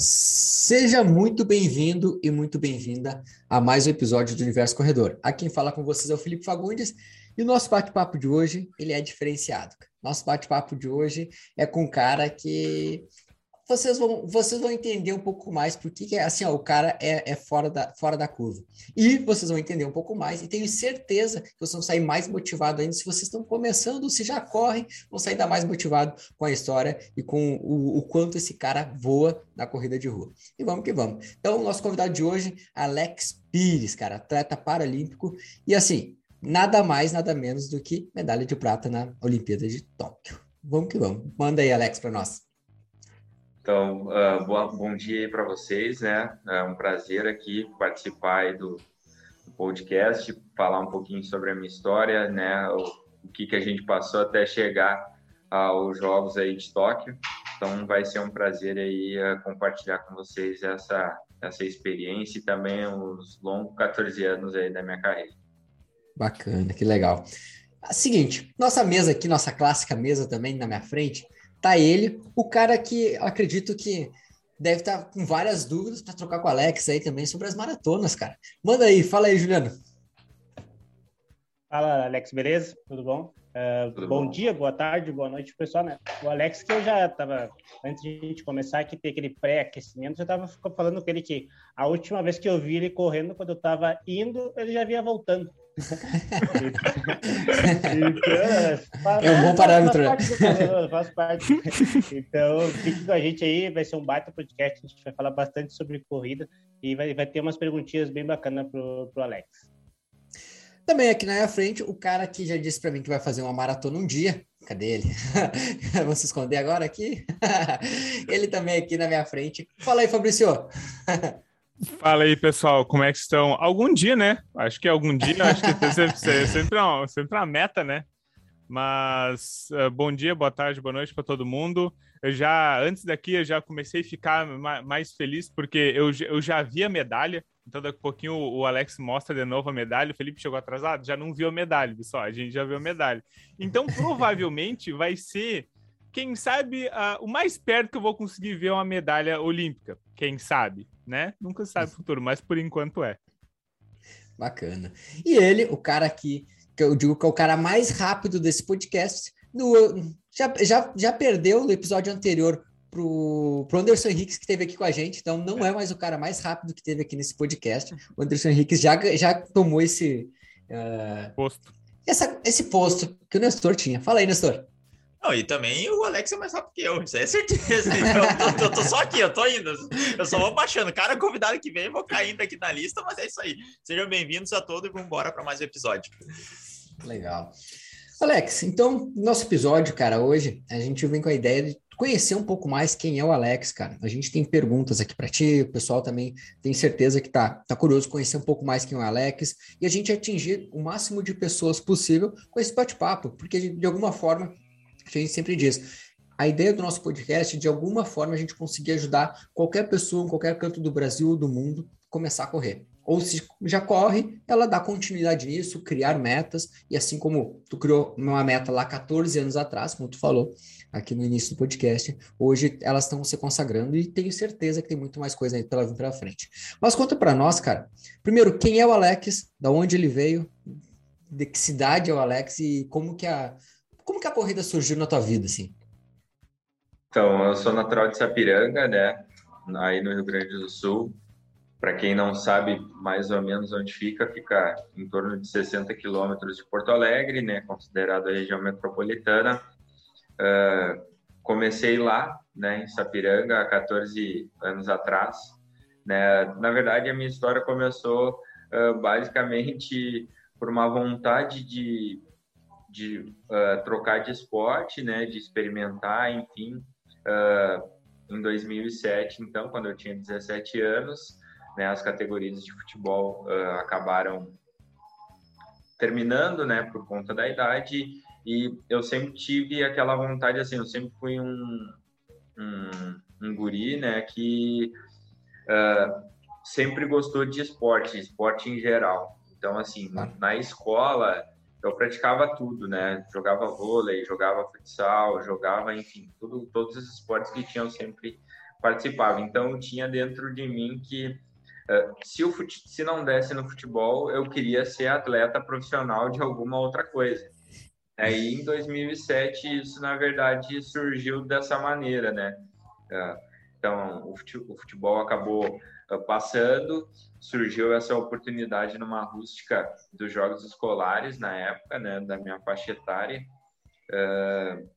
Seja muito bem-vindo e muito bem-vinda a mais um episódio do Universo Corredor. Aqui quem fala com vocês é o Felipe Fagundes e o nosso bate-papo de hoje, ele é diferenciado. Nosso bate-papo de hoje é com um cara que vocês vão, vocês vão entender um pouco mais porque que, assim, ó, o cara é, é, fora, da, fora da curva. E vocês vão entender um pouco mais, e tenho certeza que vocês vão sair mais motivados ainda. Se vocês estão começando, se já correm, vão sair ainda mais motivados com a história e com o, o, quanto esse cara voa na corrida de rua. E vamos que vamos. Então, o nosso convidado de hoje, Alex Pires, cara, atleta paralímpico. E assim, nada mais, nada menos do que medalha de prata na Olimpíada de Tóquio. Vamos que vamos. Manda aí, Alex, para nós. Então, uh, boa, bom dia aí para vocês, né? É um prazer aqui participar do, do, podcast, falar um pouquinho sobre a minha história, né? O, o, que, que a gente passou até chegar aos Jogos aí de Tóquio. Então, vai ser um prazer aí uh, compartilhar com vocês essa, essa experiência e também os longos 14 anos aí da minha carreira. Bacana, que legal. Seguinte, nossa mesa aqui, nossa clássica mesa também na minha frente, tá ele, o cara que acredito que deve estar tá com várias dúvidas para trocar com o Alex aí também sobre as maratonas, cara. Manda aí, fala aí, Juliano. Fala, Alex, beleza? Tudo bom? Uh, Tudo bom, bom, dia, boa tarde, boa noite, pessoal. Né? O Alex, que eu já estava, antes de a gente começar aqui, ter aquele pré-aquecimento, já estava falando com ele que a última vez que eu vi ele correndo, quando eu estava indo, ele já vinha voltando então, é um bom parâmetro. Faz parte, Então, fique com a gente aí, vai ser um baita podcast, a gente vai falar bastante sobre corrida e vai, vai ter umas perguntinhas bem bacanas pro, pro Alex. Também aqui na minha frente, o cara que já disse para mim que vai fazer uma maratona um dia. Cadê ele? Vamos se esconder agora aqui? ele também aqui na minha frente. Fala aí, Fabrício. Fala aí, pessoal, como é que estão? Algum dia, né? Acho que algum dia, acho que é sempre, sempre, uma, sempre uma meta, né? Mas uh, bom dia, boa tarde, boa noite para todo mundo. Eu já, antes daqui, eu já comecei a ficar mais feliz porque eu, eu já vi a medalha. Então, daqui a pouquinho o Alex mostra de novo a medalha. O Felipe chegou atrasado, já não viu a medalha, pessoal. A gente já viu a medalha. Então, provavelmente vai ser, quem sabe, uh, o mais perto que eu vou conseguir ver uma medalha olímpica. Quem sabe? né? Nunca sabe o futuro, mas por enquanto é. Bacana. E ele, o cara que, que eu digo que é o cara mais rápido desse podcast, no, já, já, já perdeu no episódio anterior pro, pro Anderson Henriques, que esteve aqui com a gente, então não é mais o cara mais rápido que teve aqui nesse podcast. O Anderson Henriques já, já tomou esse. Uh, posto. Essa, esse posto que o Nestor tinha. Fala aí, Nestor. Não, e também o Alex é mais rápido que eu, isso é certeza. Eu tô, eu tô, só aqui, eu tô indo. Eu só vou baixando. Cada convidado que vem, vou caindo aqui na lista, mas é isso aí. Sejam bem-vindos a todos e vamos embora para mais um episódio. Legal. Alex, então, nosso episódio, cara, hoje, a gente vem com a ideia de conhecer um pouco mais quem é o Alex, cara. A gente tem perguntas aqui para ti, o pessoal também tem certeza que tá, tá curioso conhecer um pouco mais quem é o Alex e a gente atingir o máximo de pessoas possível com esse bate-papo, porque de alguma forma a gente sempre diz, a ideia do nosso podcast é, de alguma forma, a gente conseguir ajudar qualquer pessoa em qualquer canto do Brasil ou do mundo começar a correr. Ou se já corre, ela dá continuidade nisso, criar metas, e assim como tu criou uma meta lá 14 anos atrás, como tu falou aqui no início do podcast, hoje elas estão se consagrando e tenho certeza que tem muito mais coisa aí pela vir pela frente. Mas conta para nós, cara. Primeiro, quem é o Alex? Da onde ele veio? De que cidade é o Alex e como que a como que a corrida surgiu na tua vida, assim? Então, eu sou natural de Sapiranga, né? Aí no Rio Grande do Sul. Para quem não sabe mais ou menos onde fica, fica em torno de 60 quilômetros de Porto Alegre, né? Considerado a região metropolitana. Uh, comecei lá, né? Em Sapiranga, há 14 anos atrás. Né? Na verdade, a minha história começou uh, basicamente por uma vontade de de uh, trocar de esporte, né, de experimentar, enfim, uh, em 2007, então, quando eu tinha 17 anos, né, as categorias de futebol uh, acabaram terminando, né, por conta da idade, e eu sempre tive aquela vontade, assim, eu sempre fui um, um, um guri, né, que sempre gostou de esporte, esporte em geral. Então, assim, na escola, eu praticava tudo, né? Jogava vôlei, jogava futsal, jogava, enfim, tudo, todos os esportes que tinham sempre participava. Então, tinha dentro de mim que uh, se, o fute... se não desse no futebol, eu queria ser atleta profissional de alguma outra coisa. Aí, em 2007, isso, na verdade, surgiu dessa maneira, né? Uh, então, o futebol acabou passando, surgiu essa oportunidade numa rústica dos Jogos Escolares, na época, né, da minha faixa etária, uh,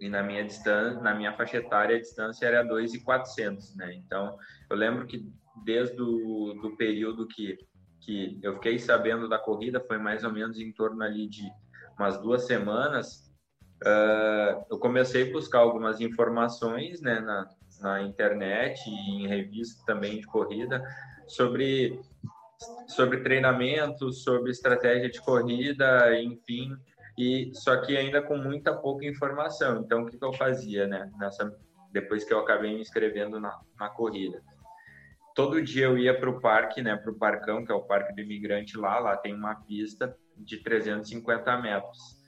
e na minha distância, na minha faixa etária, a distância era 2,400, né? Então, eu lembro que desde o do período que, que eu fiquei sabendo da corrida, foi mais ou menos em torno ali de umas duas semanas, uh, eu comecei a buscar algumas informações, né, na, na internet e em revistas também de corrida sobre sobre treinamento, sobre estratégia de corrida, enfim, e só que ainda com muita pouca informação. Então, o que, que eu fazia, né? Nessa, depois que eu acabei me inscrevendo na, na corrida, todo dia eu ia para o parque, né? Para o parcão, que é o parque do imigrante lá. Lá tem uma pista de 350 metros.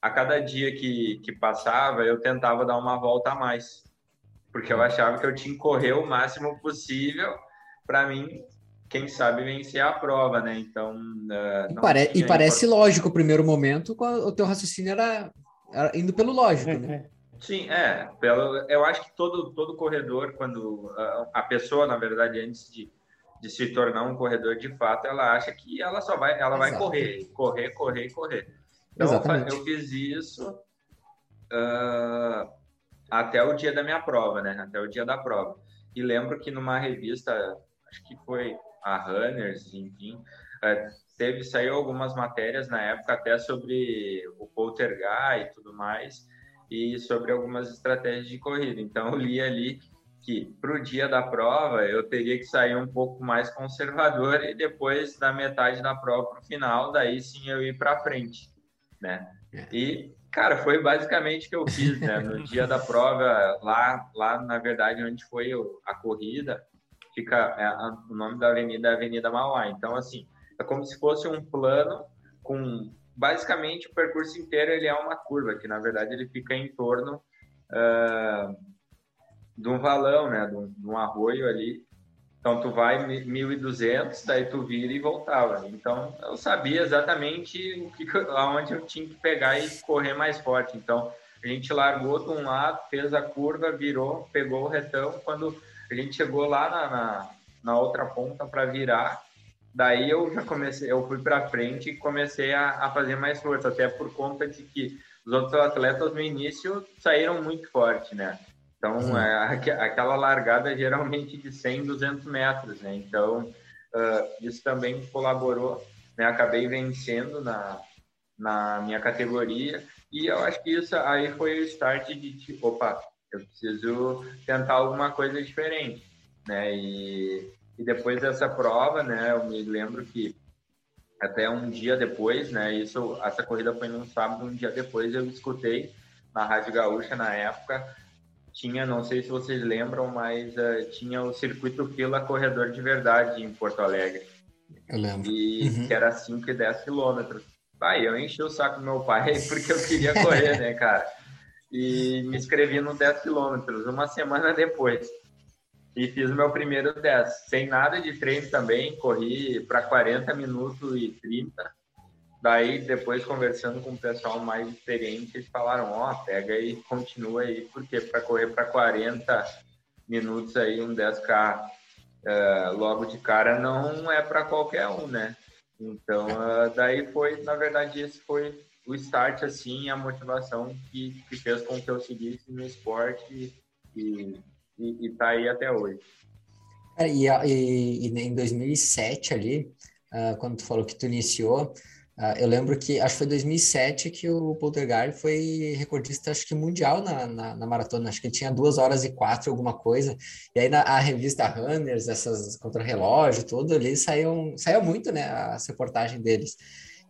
A cada dia que, que passava, eu tentava dar uma volta a mais, porque eu achava que eu tinha que correr o máximo possível para mim quem sabe vencer a prova, né? Então. Uh, e, pare e parece lógico o primeiro momento, o teu raciocínio era, era indo pelo lógico, né? Sim, é. Pelo, eu acho que todo, todo corredor, quando a, a pessoa, na verdade, antes de, de se tornar um corredor de fato, ela acha que ela só vai, ela vai correr, correr, correr, correr. Então Exatamente. eu fiz isso uh, até o dia da minha prova, né? Até o dia da prova. E lembro que numa revista, acho que foi a Runners, enfim, é, teve saiu algumas matérias na época até sobre o poltergeist e tudo mais e sobre algumas estratégias de corrida. Então eu li ali que para o dia da prova eu teria que sair um pouco mais conservador e depois da metade da prova para o final, daí sim eu ir para frente, né? É. E cara, foi basicamente o que eu fiz, né? No dia da prova lá, lá na verdade onde foi a corrida, fica é, a, o nome da avenida é Avenida Mauá. Então, assim, é como se fosse um plano com basicamente o percurso inteiro ele é uma curva, que na verdade ele fica em torno uh, de um valão, né, de um, de um, arroio ali. Então tu vai 1.200, daí tu vira e voltava. Então eu sabia exatamente o que, aonde eu tinha que pegar e correr mais forte. Então a gente largou de um lado, fez a curva, virou, pegou o retão. Quando a gente chegou lá na, na, na outra ponta para virar. Daí eu já comecei, eu fui para frente e comecei a, a, fazer mais força, até por conta de que os outros atletas no início saíram muito forte, né? Então, é, aquela largada geralmente de 100, 200 metros, né? Então, uh, isso também colaborou, né? Acabei vencendo na, na minha categoria e eu acho que isso aí foi o start de, tipo, opa, eu preciso tentar alguma coisa diferente, né? E, e depois dessa prova, né, eu me lembro que até um dia depois, né, isso, essa corrida foi num sábado, um dia depois eu escutei na Rádio Gaúcha na época, tinha, não sei se vocês lembram, mas uh, tinha o circuito Fila Corredor de Verdade em Porto Alegre. Eu lembro. E uhum. que era 5 e 10 quilômetros. Pai, eu enchi o saco do meu pai porque eu queria correr, né, cara? e me inscrevi no 10 quilômetros uma semana depois. E fiz o meu primeiro 10, sem nada de treino também, corri para 40 minutos e 30. Daí, depois, conversando com o pessoal mais experiente, eles falaram: Ó, oh, pega e continua aí, porque para correr para 40 minutos aí, um 10K uh, eh, logo de cara, não é para qualquer um, né? Então, uh, daí foi, na verdade, esse foi o start, assim, a motivação que, que fez com que eu seguisse no esporte e, e, e tá aí até hoje. e, e, e, em 2007 ali, uh, quando tu falou que tu iniciou, eu lembro que, acho que foi 2007 que o Poltergeist foi recordista, acho que mundial na, na, na, maratona, acho que tinha duas horas e quatro, alguma coisa, e aí na a revista Runners, essas contra-relógio, tudo ali, saiu, saiu muito, né, a reportagem deles.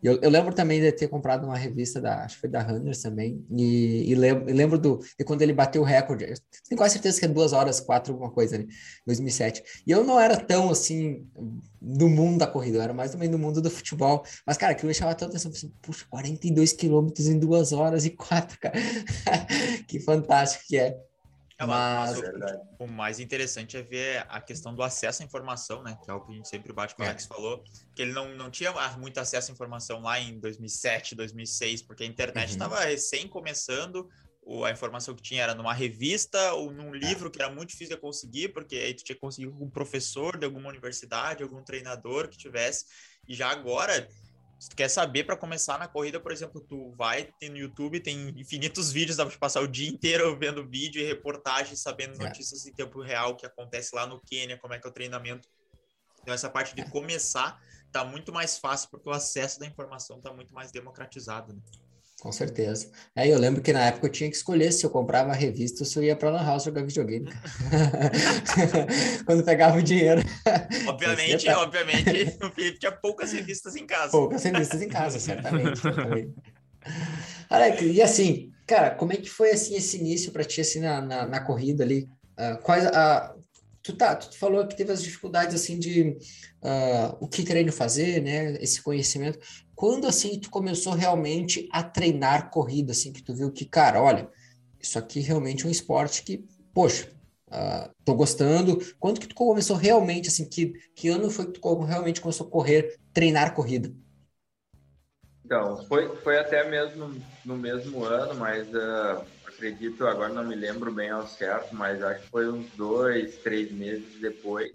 Eu, eu, lembro também de ter comprado uma revista da, acho que foi da Runners também, e, e, lembro, lembro do, de quando ele bateu o recorde, tenho quase certeza que é duas horas, quatro, alguma coisa, né? 2007. E eu não era tão, assim, do mundo da corrida, eu era mais também do mundo do futebol, mas, cara, aquilo me chamava tanta atenção, assim, puxa, 42 quilômetros em duas horas e quatro, cara, que fantástico que é. É, mas, mas o, o, mais interessante é ver a questão do acesso à informação, né? Que é o que a gente sempre bate com o é. Alex falou, que ele não, não tinha muito acesso à informação lá em 2007, 2006, porque a internet estava uhum. recém começando, a informação que tinha era numa revista ou num é. livro que era muito difícil de conseguir, porque aí tu tinha que conseguir com um professor de alguma universidade, algum treinador que tivesse. E já agora, se tu quer saber para começar na corrida, por exemplo, tu vai tem no YouTube, tem infinitos vídeos, dá para passar o dia inteiro vendo vídeo e reportagem, sabendo é. notícias em tempo real que acontece lá no Quênia, como é que é o treinamento. Então essa parte de é. começar tá muito mais fácil porque o acesso da informação tá muito mais democratizado. Né? Com certeza. Aí é, eu lembro que na época eu tinha que escolher se eu comprava a revista ou se eu ia para Lan House jogar videogame. Quando pegava o dinheiro. Obviamente, tá... obviamente, o Felipe tinha poucas revistas em casa. Poucas revistas em casa, certamente. certamente. Alex, e assim, cara, como é que foi assim esse início para ti assim na, na, na, corrida ali? Uh, quais a, tu tá, tu falou que teve as dificuldades assim de uh, o que treino fazer, né? Esse conhecimento. Quando assim tu começou realmente a treinar corrida, assim, que tu viu que, cara, olha, isso aqui realmente é um esporte que, poxa, uh, tô gostando. Quando que tu começou realmente, assim, que, que ano foi que tu realmente começou a correr, treinar corrida? Então, foi, foi até mesmo no mesmo ano, mas uh, acredito, agora não me lembro bem ao certo, mas acho que foi uns dois, três meses depois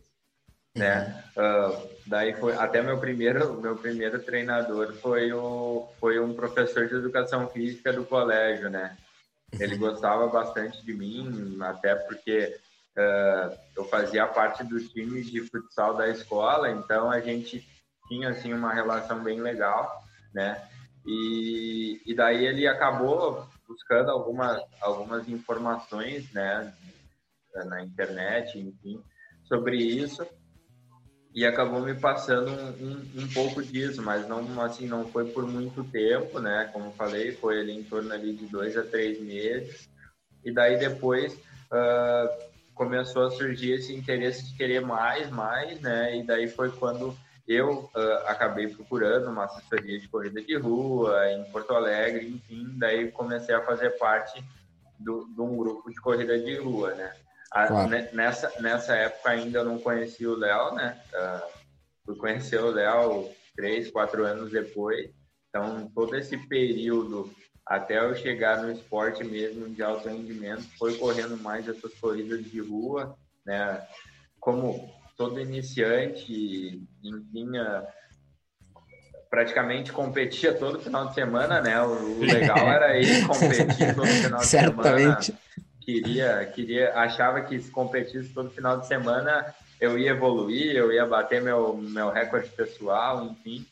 né? Uh, daí foi até meu primeiro meu primeiro treinador foi o foi um professor de educação física do colégio, né? Ele gostava bastante de mim, até porque uh, eu fazia parte do time de futsal da escola, então a gente tinha assim uma relação bem legal, né? E, e daí ele acabou buscando algumas algumas informações, né? Na internet, enfim, sobre isso e acabou me passando um, um, um, pouco disso, mas não assim não foi por muito tempo, né? Como falei, foi ali em torno ali de dois a três meses e daí depois uh, começou a surgir esse interesse de querer mais, mais, né? E daí foi quando eu uh, acabei procurando uma assessoria de corrida de rua em Porto Alegre, enfim, daí comecei a fazer parte do, de um grupo de corrida de rua, né? Claro. Nessa, nessa época ainda eu não conhecia o Léo, né? Uh, fui conhecer o Léo três, quatro anos depois. Então, todo esse período até eu chegar no esporte mesmo de alto rendimento, foi correndo mais essas corridas de rua, né? Como todo iniciante, enfim, praticamente competia todo final de semana, né? O, legal era ir competir todo final de Certamente. Queria, queria, achava que se competisse todo final de semana eu ia evoluir, eu ia bater meu, meu recorde pessoal, enfim.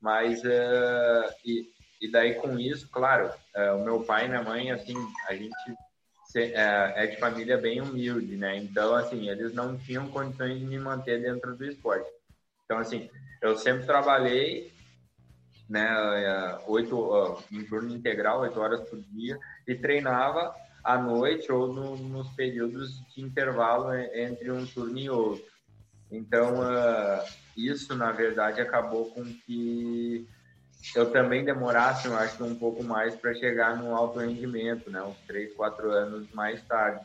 Mas, uh, e, e daí com isso, claro, uh, o meu pai e minha mãe, assim, a gente se, uh, é de família bem humilde, né? Então, assim, eles não tinham condições de me manter dentro do esporte. Então, assim, eu sempre trabalhei, né, oito, em turno integral, oito horas por dia, e treinava à noite ou no, nos períodos de intervalo entre um turno e outro. Então, uh, isso, na verdade, acabou com que eu também demorasse, eu acho, um pouco mais para chegar no alto rendimento, né? uns três, quatro anos mais tarde.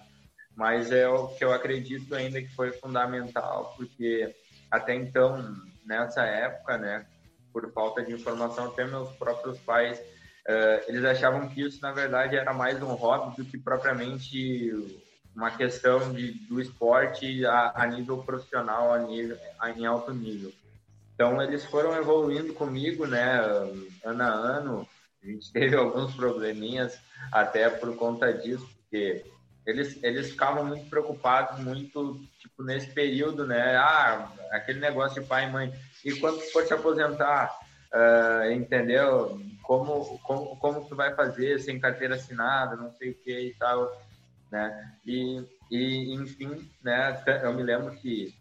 Mas é o que eu acredito ainda que foi fundamental, porque até então, nessa época, né, por falta de informação, até meus próprios pais Uh, eles achavam que isso, na verdade, era mais um hobby do que propriamente uma questão de, do esporte a, a nível profissional, a nível, a, em alto nível. Então, eles foram evoluindo comigo, né, ano a ano. A gente teve alguns probleminhas até por conta disso, porque eles, eles ficavam muito preocupados, muito, tipo, nesse período, né, ah, aquele negócio de pai e mãe, e quando for te aposentar, uh, entendeu? Como, como, como tu vai fazer sem carteira assinada, não sei o que e tal, né? E, e enfim, né? Eu me lembro que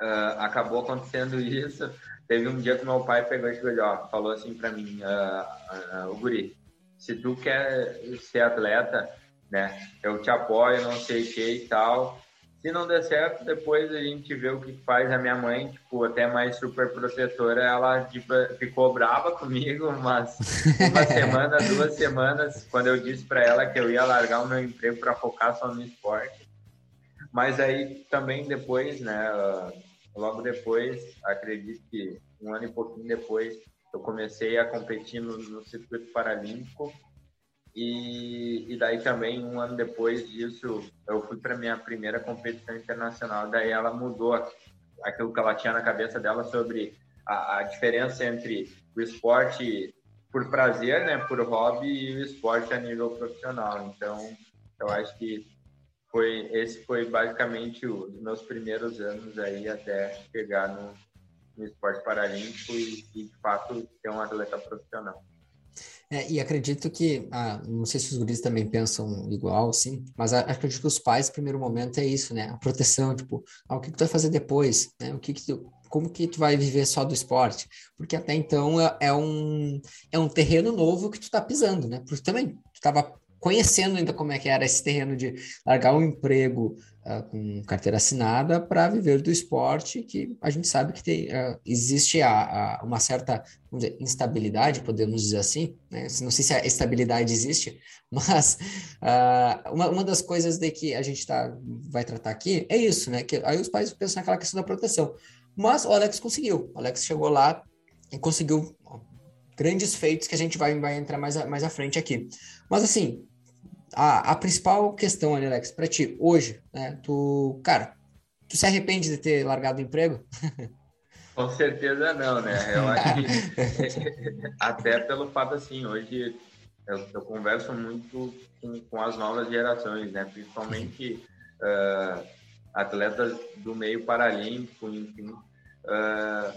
uh, acabou acontecendo isso. Teve um dia que meu pai pegou e ó, falou assim para mim, uh, uh, o guri, se tu quer ser atleta, né? Eu te apoio, não sei o que e tal. Se não der certo, depois a gente vê o que faz a minha mãe, tipo, até mais super protetora, ela tipo, ficou brava comigo, mas uma semana, duas semanas, quando eu disse para ela que eu ia largar o meu emprego para focar só no esporte. Mas aí também depois, né, logo depois, acredito que um ano e pouquinho depois, eu comecei a competir no, no circuito paralímpico e, e daí também, um ano depois disso, eu fui para minha primeira competição internacional. Daí ela mudou aquilo que ela tinha na cabeça dela sobre a, a diferença entre o esporte por prazer, né, por hobby, e o esporte a nível profissional. Então, eu acho que foi esse foi basicamente os meus primeiros anos aí até chegar no, no esporte paralímpico e, e de fato ser um atleta profissional. É, e acredito que, ah, não sei se os guris também pensam igual, sim, mas acredito que os pais, no primeiro momento, é isso, né? A proteção, tipo, ah, o que, que tu vai fazer depois, né? O que, que tu, como que tu vai viver só do esporte? Porque até então é, é um, é um terreno novo que tu tá pisando, né? Porque também tu estava conhecendo ainda como é que era esse terreno de largar um emprego uh, com carteira assinada para viver do esporte, que a gente sabe que tem, uh, existe a, a, uma certa dizer, instabilidade, podemos dizer assim, né? não sei se a estabilidade existe, mas uh, uma, uma das coisas de que a gente tá, vai tratar aqui é isso, né? Que aí os pais pensam naquela questão da proteção. Mas o Alex conseguiu. O Alex chegou lá e conseguiu grandes feitos que a gente vai, vai entrar mais, a, mais à frente aqui. Mas assim, a, a principal questão, Alex, para ti, hoje, né? Tu, cara, tu se arrepende de ter largado o emprego? Com certeza não, né? Eu acho que até pelo fato assim, hoje eu, eu converso muito com, com, as novas gerações, né? Principalmente uh, atletas do meio paralímpico, enfim. Uh,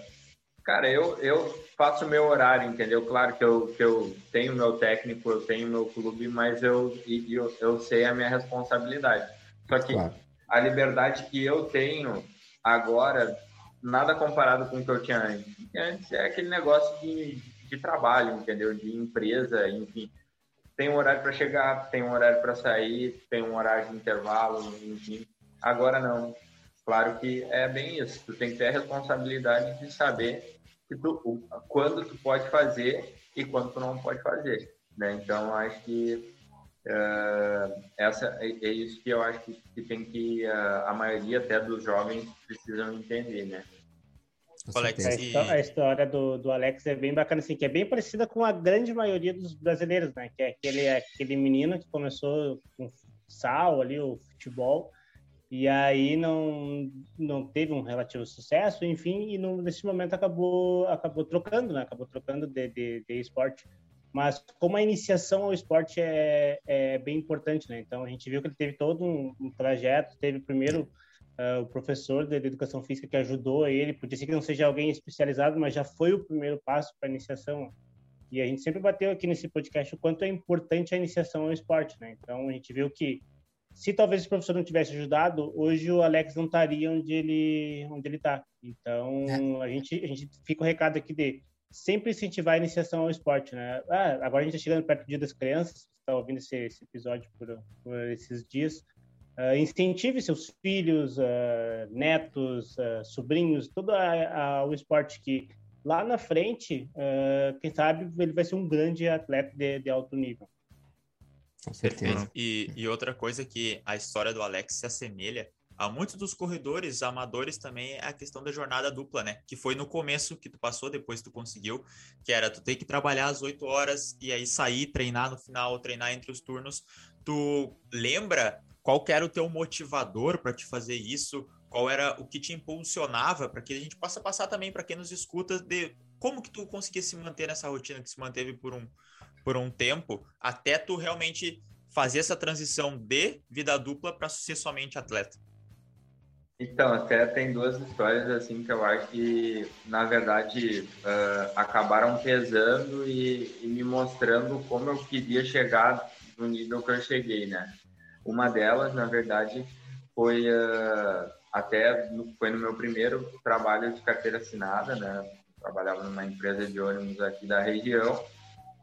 Cara, eu, eu faço o meu horário, entendeu? Claro que eu, que eu tenho meu técnico, eu tenho meu clube, mas eu, eu, eu sei a minha responsabilidade. Só que claro. a liberdade que eu tenho agora, nada comparado com o que eu tinha antes. Antes é aquele negócio de, de trabalho, entendeu? De empresa, enfim. Tem um horário para chegar, tem um horário para sair, tem um horário de intervalo, enfim. Agora não. Claro que é bem isso. Tu tem que ter a responsabilidade de saber tu, quando tu pode fazer e quando tu não pode fazer, né? Então acho que uh, essa é, é, isso que eu acho que, que tem que uh, a maioria até dos jovens precisam entender, né? Alex, a, história do, do Alex é bem bacana, assim, que é bem parecida com a grande maioria dos brasileiros, né? Que é aquele, aquele menino que começou com sal ali, o futebol, e aí não não teve um relativo sucesso, enfim, e no, nesse momento acabou acabou trocando, né? Acabou trocando de, de, de esporte. Mas como a iniciação ao esporte é, é bem importante, né? Então a gente viu que ele teve todo um, um trajeto, teve primeiro uh, o professor de, de, educação física que ajudou ele, podia ser que não seja alguém especializado, mas já foi o primeiro passo para a iniciação. E a gente sempre bateu aqui nesse podcast o quanto é importante a iniciação ao esporte, né? Então a gente viu que se talvez esse professor não tivesse ajudado, hoje o Alex não estaria onde ele onde ele está. Então é. a gente a gente fica o recado aqui de sempre incentivar a iniciação ao esporte, né? Ah, agora a gente está chegando perto do Dia das Crianças, está ouvindo esse, esse, episódio por, por esses dias. Uh, incentive seus filhos, uh, netos, uh, sobrinhos, todo a, a, o esporte que lá na frente, quem sabe ele vai ser um grande atleta de, de alto nível. Com certeza. E, e outra coisa que a história do Alex se assemelha a muitos dos corredores amadores também é a questão da jornada dupla, né? Que foi no começo que tu passou, depois tu conseguiu, que era tu ter que trabalhar às 8 horas e aí sair, treinar no final, treinar entre os turnos. Tu lembra qual era o teu motivador para te fazer isso? Qual era o que te impulsionava para que a gente possa passar também para quem nos escuta de como que tu conseguia se manter nessa rotina que se manteve por um por um tempo até tu realmente fazer essa transição de vida dupla para ser somente atleta? Então, até tem duas histórias assim que eu acho que, na verdade, uh, acabaram pesando e, e, me mostrando como eu queria chegar no nível que eu cheguei, né? Uma delas, na verdade, foi uh, até no, foi no meu primeiro trabalho de carteira assinada, né? Trabalhava numa empresa de ônibus aqui da região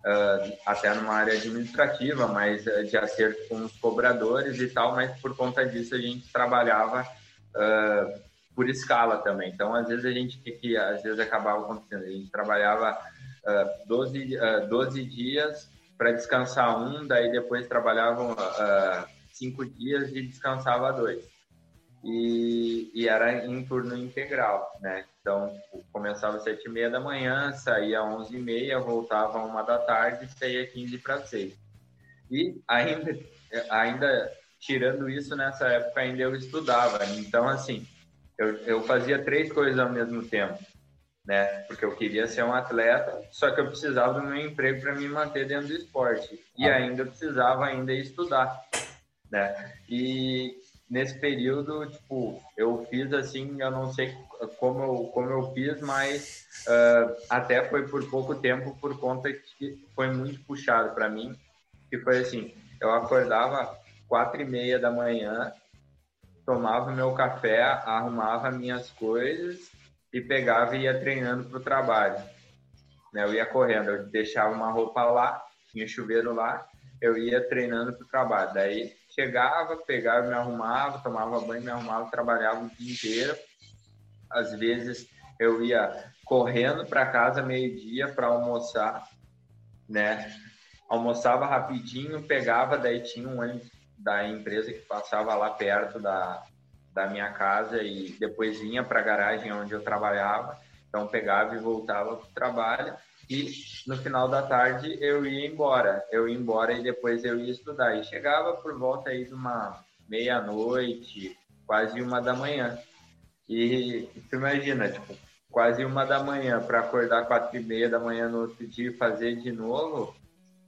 uh, até numa área administrativa, mas uh, de acerto com os cobradores e tal, mas por conta disso a gente trabalhava uh, por escala também. Então, às vezes a gente que às vezes acabava acontecendo, a gente trabalhava uh, 12, uh, 12 dias para descansar um, daí depois trabalhavam uh, cinco dias e descansava dois. E, e, era em turno integral, né? Então, começava às sete e meia da manhã, saía às onze e meia, voltava às uma da tarde, saía quinze para seis. E ainda, ainda tirando isso, nessa época ainda eu estudava. Então, assim, eu, eu fazia três coisas ao mesmo tempo, né? Porque eu queria ser um atleta, só que eu precisava do meu emprego para me manter dentro do esporte. E ah. ainda precisava ainda estudar, né? E nesse período, tipo, eu fiz assim, eu não sei como eu, como eu fiz, mas uh, até foi por pouco tempo, por conta que foi muito puxado para mim, que foi assim, eu acordava quatro e meia da manhã, tomava meu café, arrumava minhas coisas e pegava e ia treinando para o trabalho. Né? Eu ia correndo, eu deixava uma roupa lá, tinha chuveiro lá, eu ia treinando para o trabalho. Daí chegava, pegava, me arrumava, tomava banho, me arrumava, trabalhava o dia inteiro. Às vezes eu ia correndo para casa meio-dia para almoçar, né? Almoçava rapidinho, pegava, daí tinha um ônibus da empresa que passava lá perto da, da minha casa e depois vinha para a garagem onde eu trabalhava. Então pegava e voltava para o trabalho e no final da tarde eu ia embora. Eu ia embora e depois eu ia estudar. E chegava por volta aí de uma meia-noite, quase uma da manhã. E tu imagina, tipo, quase uma da manhã para acordar quatro e meia da manhã no outro dia e fazer de novo,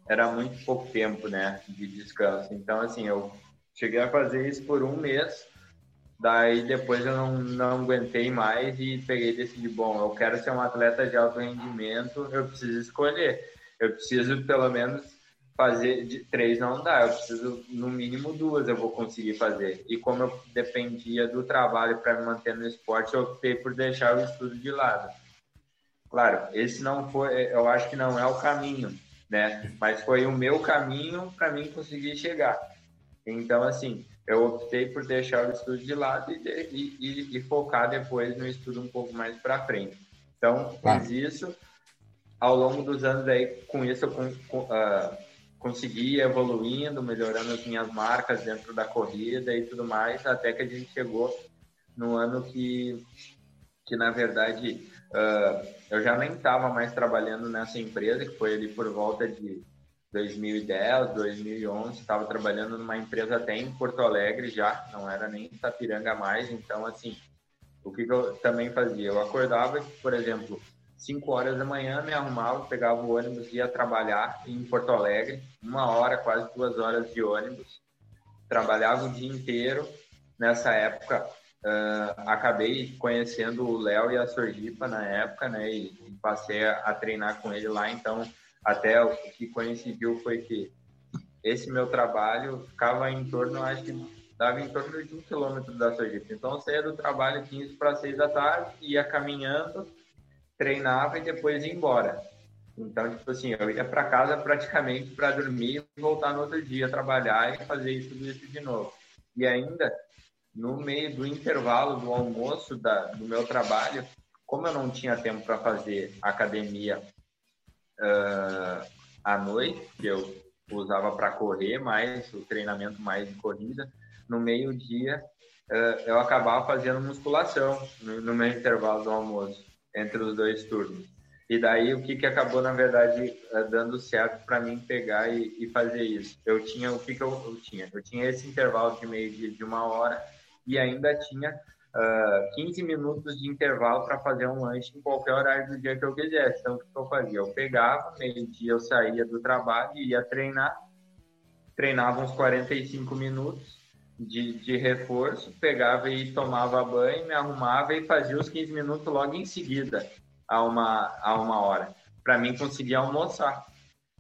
era muito pouco tempo, né, de descanso. Então, assim, eu cheguei a fazer isso por um mês, daí depois eu não, não aguentei mais e peguei e decidi, bom, eu quero ser um atleta de alto rendimento, eu preciso escolher. Eu preciso, pelo menos, fazer de três não dá, eu preciso no mínimo duas eu vou conseguir fazer. E como eu dependia do trabalho para me manter no esporte, eu optei por deixar o estudo de lado. Claro, esse não foi, eu acho que não é o caminho, né? Mas foi o meu caminho para mim conseguir chegar. Então, assim, eu optei por deixar o estudo de lado e, e, e focar depois no estudo um pouco mais para frente. Então, fiz isso. Ao longo dos anos, aí, com isso, eu uh, consegui evoluindo, melhorando as minhas marcas dentro da corrida e tudo mais, até que a gente chegou no ano que, que na verdade, uh, eu já nem estava mais trabalhando nessa empresa, que foi ali por volta de 2010, 2011, estava trabalhando numa empresa até em Porto Alegre já, não era nem Itapiranga mais, então assim, o que, que eu também fazia? Eu acordava, por exemplo, 5 horas da manhã, me arrumava, pegava o ônibus ia trabalhar em Porto Alegre, uma hora, quase duas horas de ônibus, trabalhava o dia inteiro, nessa época Uh, acabei conhecendo o Léo e a Sorgipa na época, né? E, e passei a, a, treinar com ele lá. Então, até o que coincidiu foi que esse meu trabalho ficava em torno, acho que dava em torno de um quilômetro da Sorgipa. Então, saía do trabalho 15 para 6 da tarde, ia caminhando, treinava e depois ia embora. Então, tipo assim, eu ia para casa praticamente para dormir e voltar no outro dia, trabalhar e fazer isso, tudo isso de novo. E ainda no meio do intervalo do almoço da, do meu trabalho, como eu não tinha tempo para fazer academia uh, à noite, que eu usava para correr mais, o treinamento mais de corrida, no meio-dia uh, eu acabava fazendo musculação no, no, meu intervalo do almoço, entre os dois turnos. E daí o que, que acabou, na verdade, uh, dando certo para mim pegar e, e, fazer isso? Eu tinha, o que, que eu, eu tinha? Eu tinha esse intervalo de meio-dia de uma hora, e ainda tinha uh, ah, 15 minutos de intervalo para fazer um lanche em qualquer horário do dia que eu quisesse. Então, o que eu fazia? Eu pegava, meio-dia eu saía do trabalho e ia treinar, treinava uns 45 minutos de, de reforço, pegava e tomava banho, me arrumava e fazia os 15 minutos logo em seguida, a uma, a uma hora, para mim conseguir almoçar.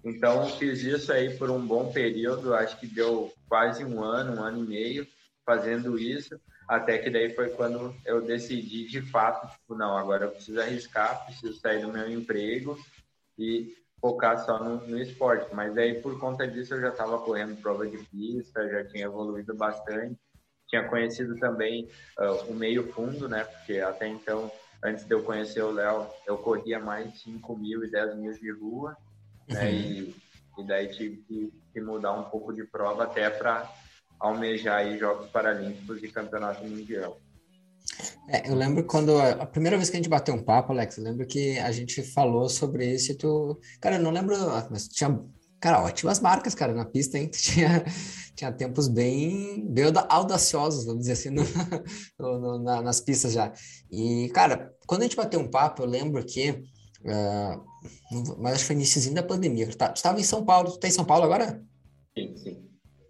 Então, fiz isso aí por um bom período, acho que deu quase um ano, um ano e meio fazendo isso, até que daí foi quando eu decidi de fato, tipo, não, agora eu preciso arriscar, preciso sair do meu emprego e focar só no, no esporte. Mas aí, por conta disso, eu já estava correndo prova de pista, já tinha evoluído bastante. Tinha conhecido também uh, o meio fundo, né? Porque até então, antes de eu conhecer o Léo, eu corria mais 5 mil e 10 mil de rua, né? Uhum. E, e daí tive que, que mudar um pouco de prova até para almejar aí Jogos Paralímpicos e Campeonato Mundial. É, eu lembro quando a primeira vez que a gente bateu um papo, Alex, eu lembro que a gente falou sobre isso e tu, cara, eu não lembro, mas tinha, cara, ótimas marcas, cara, na pista, hein? Tu tinha, tinha tempos bem, bem audaciosos, vamos dizer assim, no, no, na, nas pistas já. E, cara, quando a gente bateu um papo, eu lembro que, uh, mas acho que foi iníciozinho da pandemia, tu estava em São Paulo, tu tá em São Paulo agora? Sim, sim.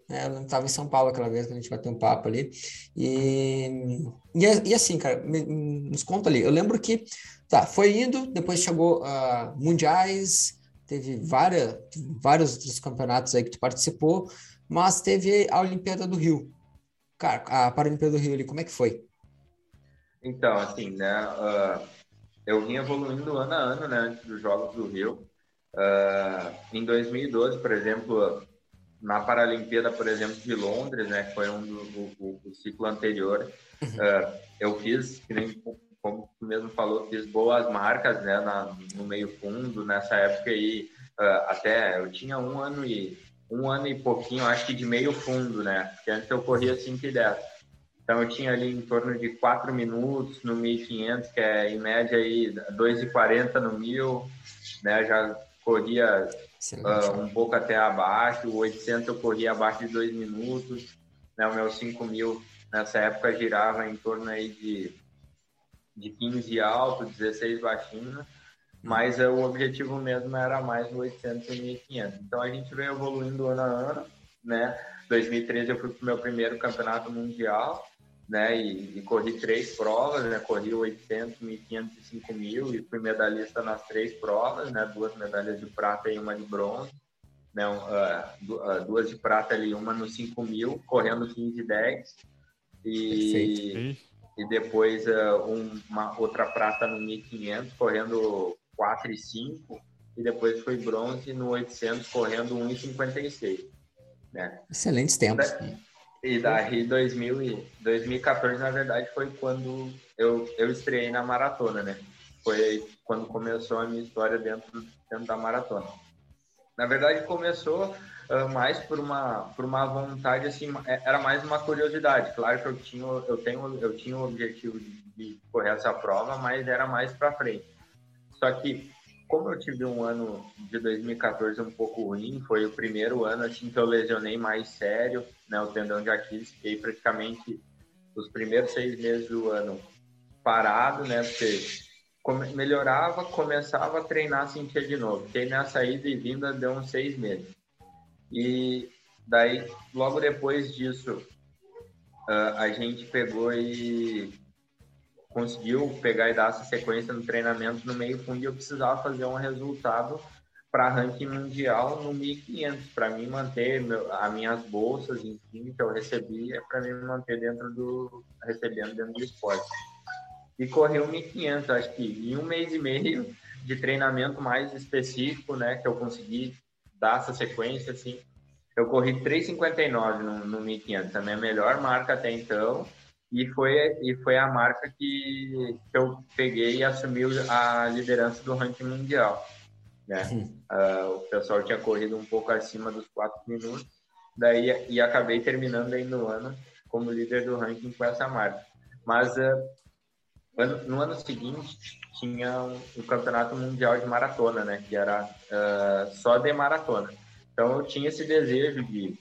É, eu estava em São Paulo aquela vez que a gente bateu um papo ali. E, e, e assim, cara, me, nos conta ali. Eu lembro que, tá, foi indo, depois chegou uh, Mundiais, teve várias, vários outros campeonatos aí que tu participou, mas teve a Olimpíada do Rio. Cara, a Paralimpíada do Rio ali, como é que foi? Então, assim, né, uh, eu vim evoluindo ano a ano, né, antes dos Jogos do Rio. Uh, em 2012, por exemplo, na Paralimpíada, por exemplo, de Londres, né, que foi um do, o, o ciclo anterior, uh, eu fiz, como tu mesmo falou, fiz boas marcas, né, na, no meio fundo, nessa época aí, uh, até eu tinha um ano e um ano e pouquinho, acho que de meio fundo, né, porque antes eu corria 5 e 10. Então eu tinha ali em torno de 4 minutos no 1500, que é em média aí 2,40 no 1000, né, já corria uh, um pouco até abaixo, o 800 eu corria abaixo de dois minutos, né, o meu 5 mil nessa época girava em torno aí de, de 15 alto, 16 baixinho, mas uh, o objetivo mesmo era mais o 800 e 1500. Então a gente veio evoluindo ano a ano, né? 2013 eu fui para o meu primeiro campeonato mundial, né? E, e, corri três provas, né? Corri 800, 1500 e 5000 e fui medalhista nas três provas, né? Duas medalhas de prata e uma de bronze, né? Uh, duas de prata e uma no 5000, correndo 15 e 10. E, e depois uh, um, uma outra prata no 1500, correndo 4 e 5. E depois foi bronze no 800, correndo 1 e 56. Né? Excelentes tempos. Da, e daí 2000 e 2014, na verdade, foi quando eu, eu estreiei na maratona, né? Foi quando começou a minha história dentro, dentro da maratona. Na verdade, começou uh, mais por uma, por uma vontade, assim, é, era mais uma curiosidade. Claro que eu tinha, eu tenho, eu tinha o objetivo de, de correr essa prova, mas era mais para frente. Só que como eu tive um ano de 2014 um pouco ruim, foi o primeiro ano assim que eu lesionei mais sério, né, o tendão de Aquiles, fiquei praticamente os primeiros seis meses do ano parado, né, porque melhorava, começava a treinar, sentia de novo. Fiquei nessa ida e vinda deu uns seis meses. E daí, logo depois disso, uh, a gente pegou e conseguiu pegar e dar essa sequência no treinamento no meio fundo e eu precisava fazer um resultado para ranking mundial no 1500 para mim manter meu, as minhas bolsas enfim que eu recebia para mim manter dentro do recebendo dentro do esporte. E correu 1500 acho que em um mês e meio de treinamento mais específico né que eu consegui dar essa sequência assim eu corri 3:59 no, no 1500 a minha melhor marca até então e foi, e foi a marca que, que eu peguei e assumiu a liderança do ranking mundial. Né? Uh, o pessoal tinha corrido um pouco acima dos quatro minutos, daí e acabei terminando aí no ano como líder do ranking com essa marca. Mas uh, no ano seguinte tinha um, um, campeonato mundial de maratona, né? Que era uh, só de maratona. Então eu tinha esse desejo de,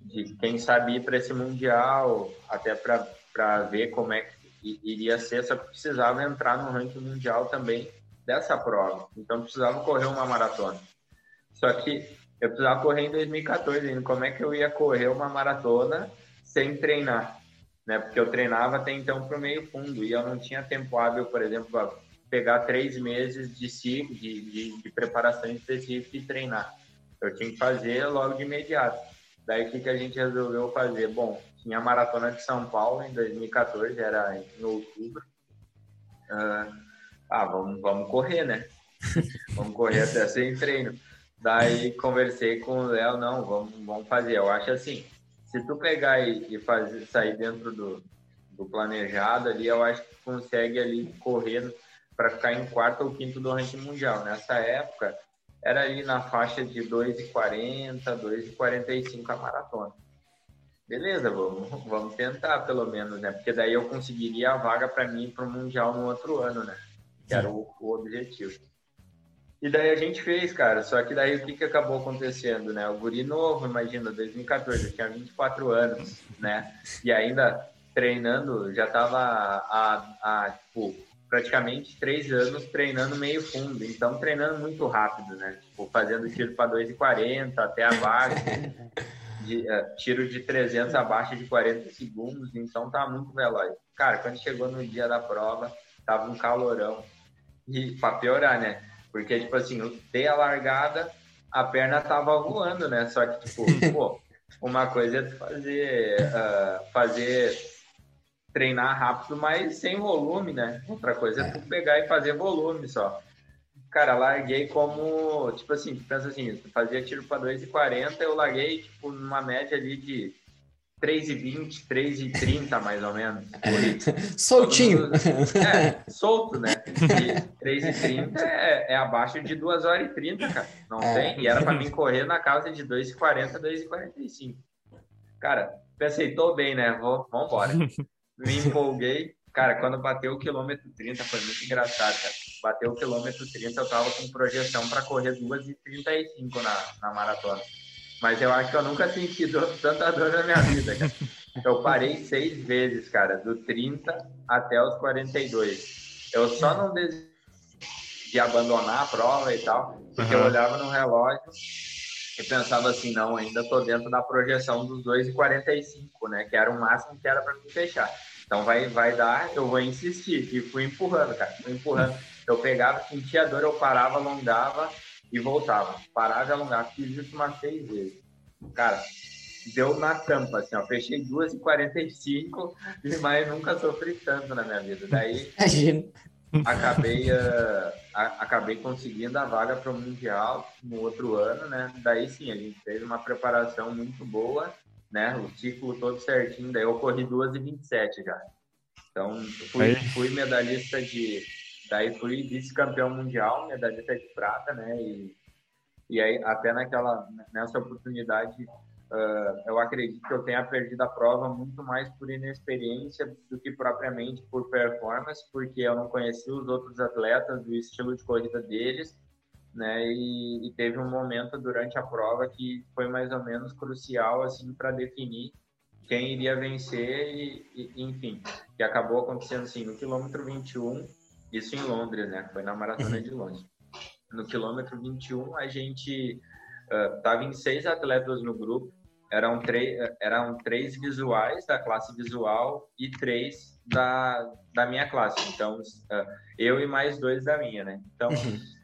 de quem sabe ir para esse mundial, até para para ver como é que iria ser, só que precisava entrar no ranking mundial também dessa prova. Então precisava correr uma maratona. Só que eu precisava correr em 2014, como é que eu ia correr uma maratona sem treinar? Né? Porque eu treinava até então para o meio fundo e eu não tinha tempo hábil, por exemplo, para pegar três meses de, de, de, de preparação específica e treinar. Eu tinha que fazer logo de imediato. Daí o que, que a gente resolveu fazer? Bom, tinha a Maratona de São Paulo em 2014, era em outubro. Uh, ah, vamos, vamos correr, né? vamos correr até sem treino. Daí conversei com o Léo, não, vamos, vamos fazer. Eu acho assim, se tu pegar e, e fazer, sair dentro do, do planejado ali, eu acho que consegue ali correr para ficar em quarto ou quinto do ranking mundial. Nessa época, era ali na faixa de 2,40, 2,45 a maratona. Beleza, vamos, vamos tentar pelo menos, né? Porque daí eu conseguiria a vaga para mim para o Mundial no outro ano, né? Que era o, o, objetivo. E daí a gente fez, cara. Só que daí o que, que acabou acontecendo, né? O guri novo, imagina, 2014, eu tinha 24 anos, né? E ainda treinando, já tava a, a tipo, praticamente três anos treinando meio fundo, então treinando muito rápido, né? Tipo, fazendo tiro para 2,40 até abaixo, de, uh, tiro de 300 abaixo de 40 segundos, então tá muito veloz. Cara, quando chegou no dia da prova, tava um calorão. E para piorar, né? Porque, tipo assim, eu dei a largada, a perna tava voando, né? Só que, tipo, pô, uma coisa é fazer, uh, fazer treinar rápido, mas sem volume, né? Outra coisa é, é tu pegar e fazer volume só. Cara, larguei como, tipo assim, pensa assim, fazia tiro para 2,40, eu larguei, tipo, numa média ali de 3,20, 3,30 mais ou menos. Soltinho. Mundo, é, solto, né? E 3,30 é, é abaixo de 2 horas e 30, cara. Não é. tem. E era para mim correr na casa de 2,40, 2,45. Cara, pensei, tô bem, né? Vou, vambora me empolguei. Cara, quando bateu o quilômetro 30, foi muito engraçado, cara. Bateu o quilômetro 30, eu tava com projeção para correr 2h35 na, na maratona. Mas eu acho que eu nunca senti dor, tanta dor na minha vida, cara. Eu parei seis vezes, cara, do 30 até os 42. Eu só não desistia de abandonar a prova e tal, porque uhum. eu olhava no relógio e pensava assim, não, ainda tô dentro da projeção dos 2,45, né? Que era o máximo que era para me fechar. Então vai, vai dar, eu vou insistir. E fui empurrando, cara. Fui empurrando. Eu pegava, sentia dor, eu parava, alongava e voltava. Parava e alongava. Fiz isso umas seis vezes. Cara, deu na tampa, assim, ó. Fechei 2h45, mas nunca sofri tanto na minha vida. Daí acabei, uh, acabei conseguindo a vaga para o Mundial no outro ano, né? Daí sim, a gente fez uma preparação muito boa né? O ciclo todo certinho, daí eu corri 2 e 27 já. Então, fui, fui medalhista de. Daí fui vice-campeão mundial, medalhista de prata, né? E, e aí, até naquela, nessa oportunidade, uh, eu acredito que eu tenha perdido a prova muito mais por inexperiência do que propriamente por performance, porque eu não conhecia os outros atletas, o estilo de corrida deles né? E, e, teve um momento durante a prova que foi mais ou menos crucial assim para definir quem iria vencer e, e, enfim, que acabou acontecendo assim no quilômetro 21, isso em Londres, né? Foi na maratona uhum. de Londres. No quilômetro 21 a gente uh, tava em seis atletas no grupo, eram três eram três visuais da classe visual e três da, da minha classe. Então, uh, eu e mais dois da minha, né? Então, uhum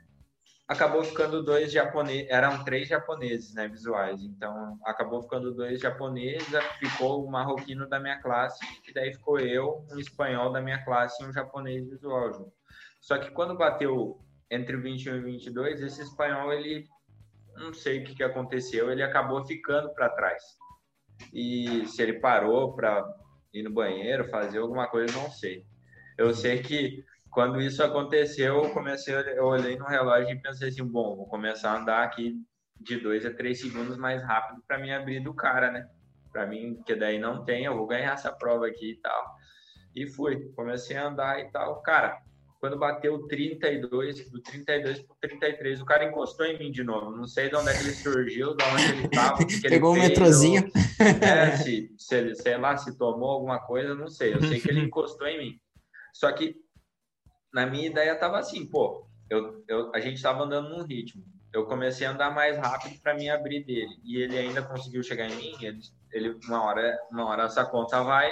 acabou ficando dois japoneses, eram três japoneses, né, visuais. Então, acabou ficando dois japoneses, ficou o marroquino da minha classe, e daí ficou eu, um espanhol da minha classe e um japonês visual junto. Só que quando bateu entre 21 e 22, esse espanhol, ele não sei o que, que aconteceu, ele acabou ficando para trás. E se ele parou para ir no banheiro, fazer alguma coisa, não sei. Eu sei que quando isso aconteceu, eu comecei, eu olhei no relógio e pensei assim, bom, vou começar a andar aqui de dois a três segundos mais rápido para me abrir do cara, né? Para mim, porque daí não tem, eu vou ganhar essa prova aqui e tal. E fui, comecei a andar e tal. Cara, quando bateu 32, do 32 pro 33, o cara encostou em mim de novo. Não sei de onde é que ele surgiu, de onde ele tava. Pegou um metrozinho. É, se, se ele, sei lá, se tomou alguma coisa, não sei. Eu sei que ele encostou em mim. Só que na minha ideia estava assim, pô, eu, eu, a gente estava andando num ritmo. Eu comecei a andar mais rápido para me abrir dele e ele ainda conseguiu chegar em mim. Ele, ele uma hora, uma hora essa conta vai,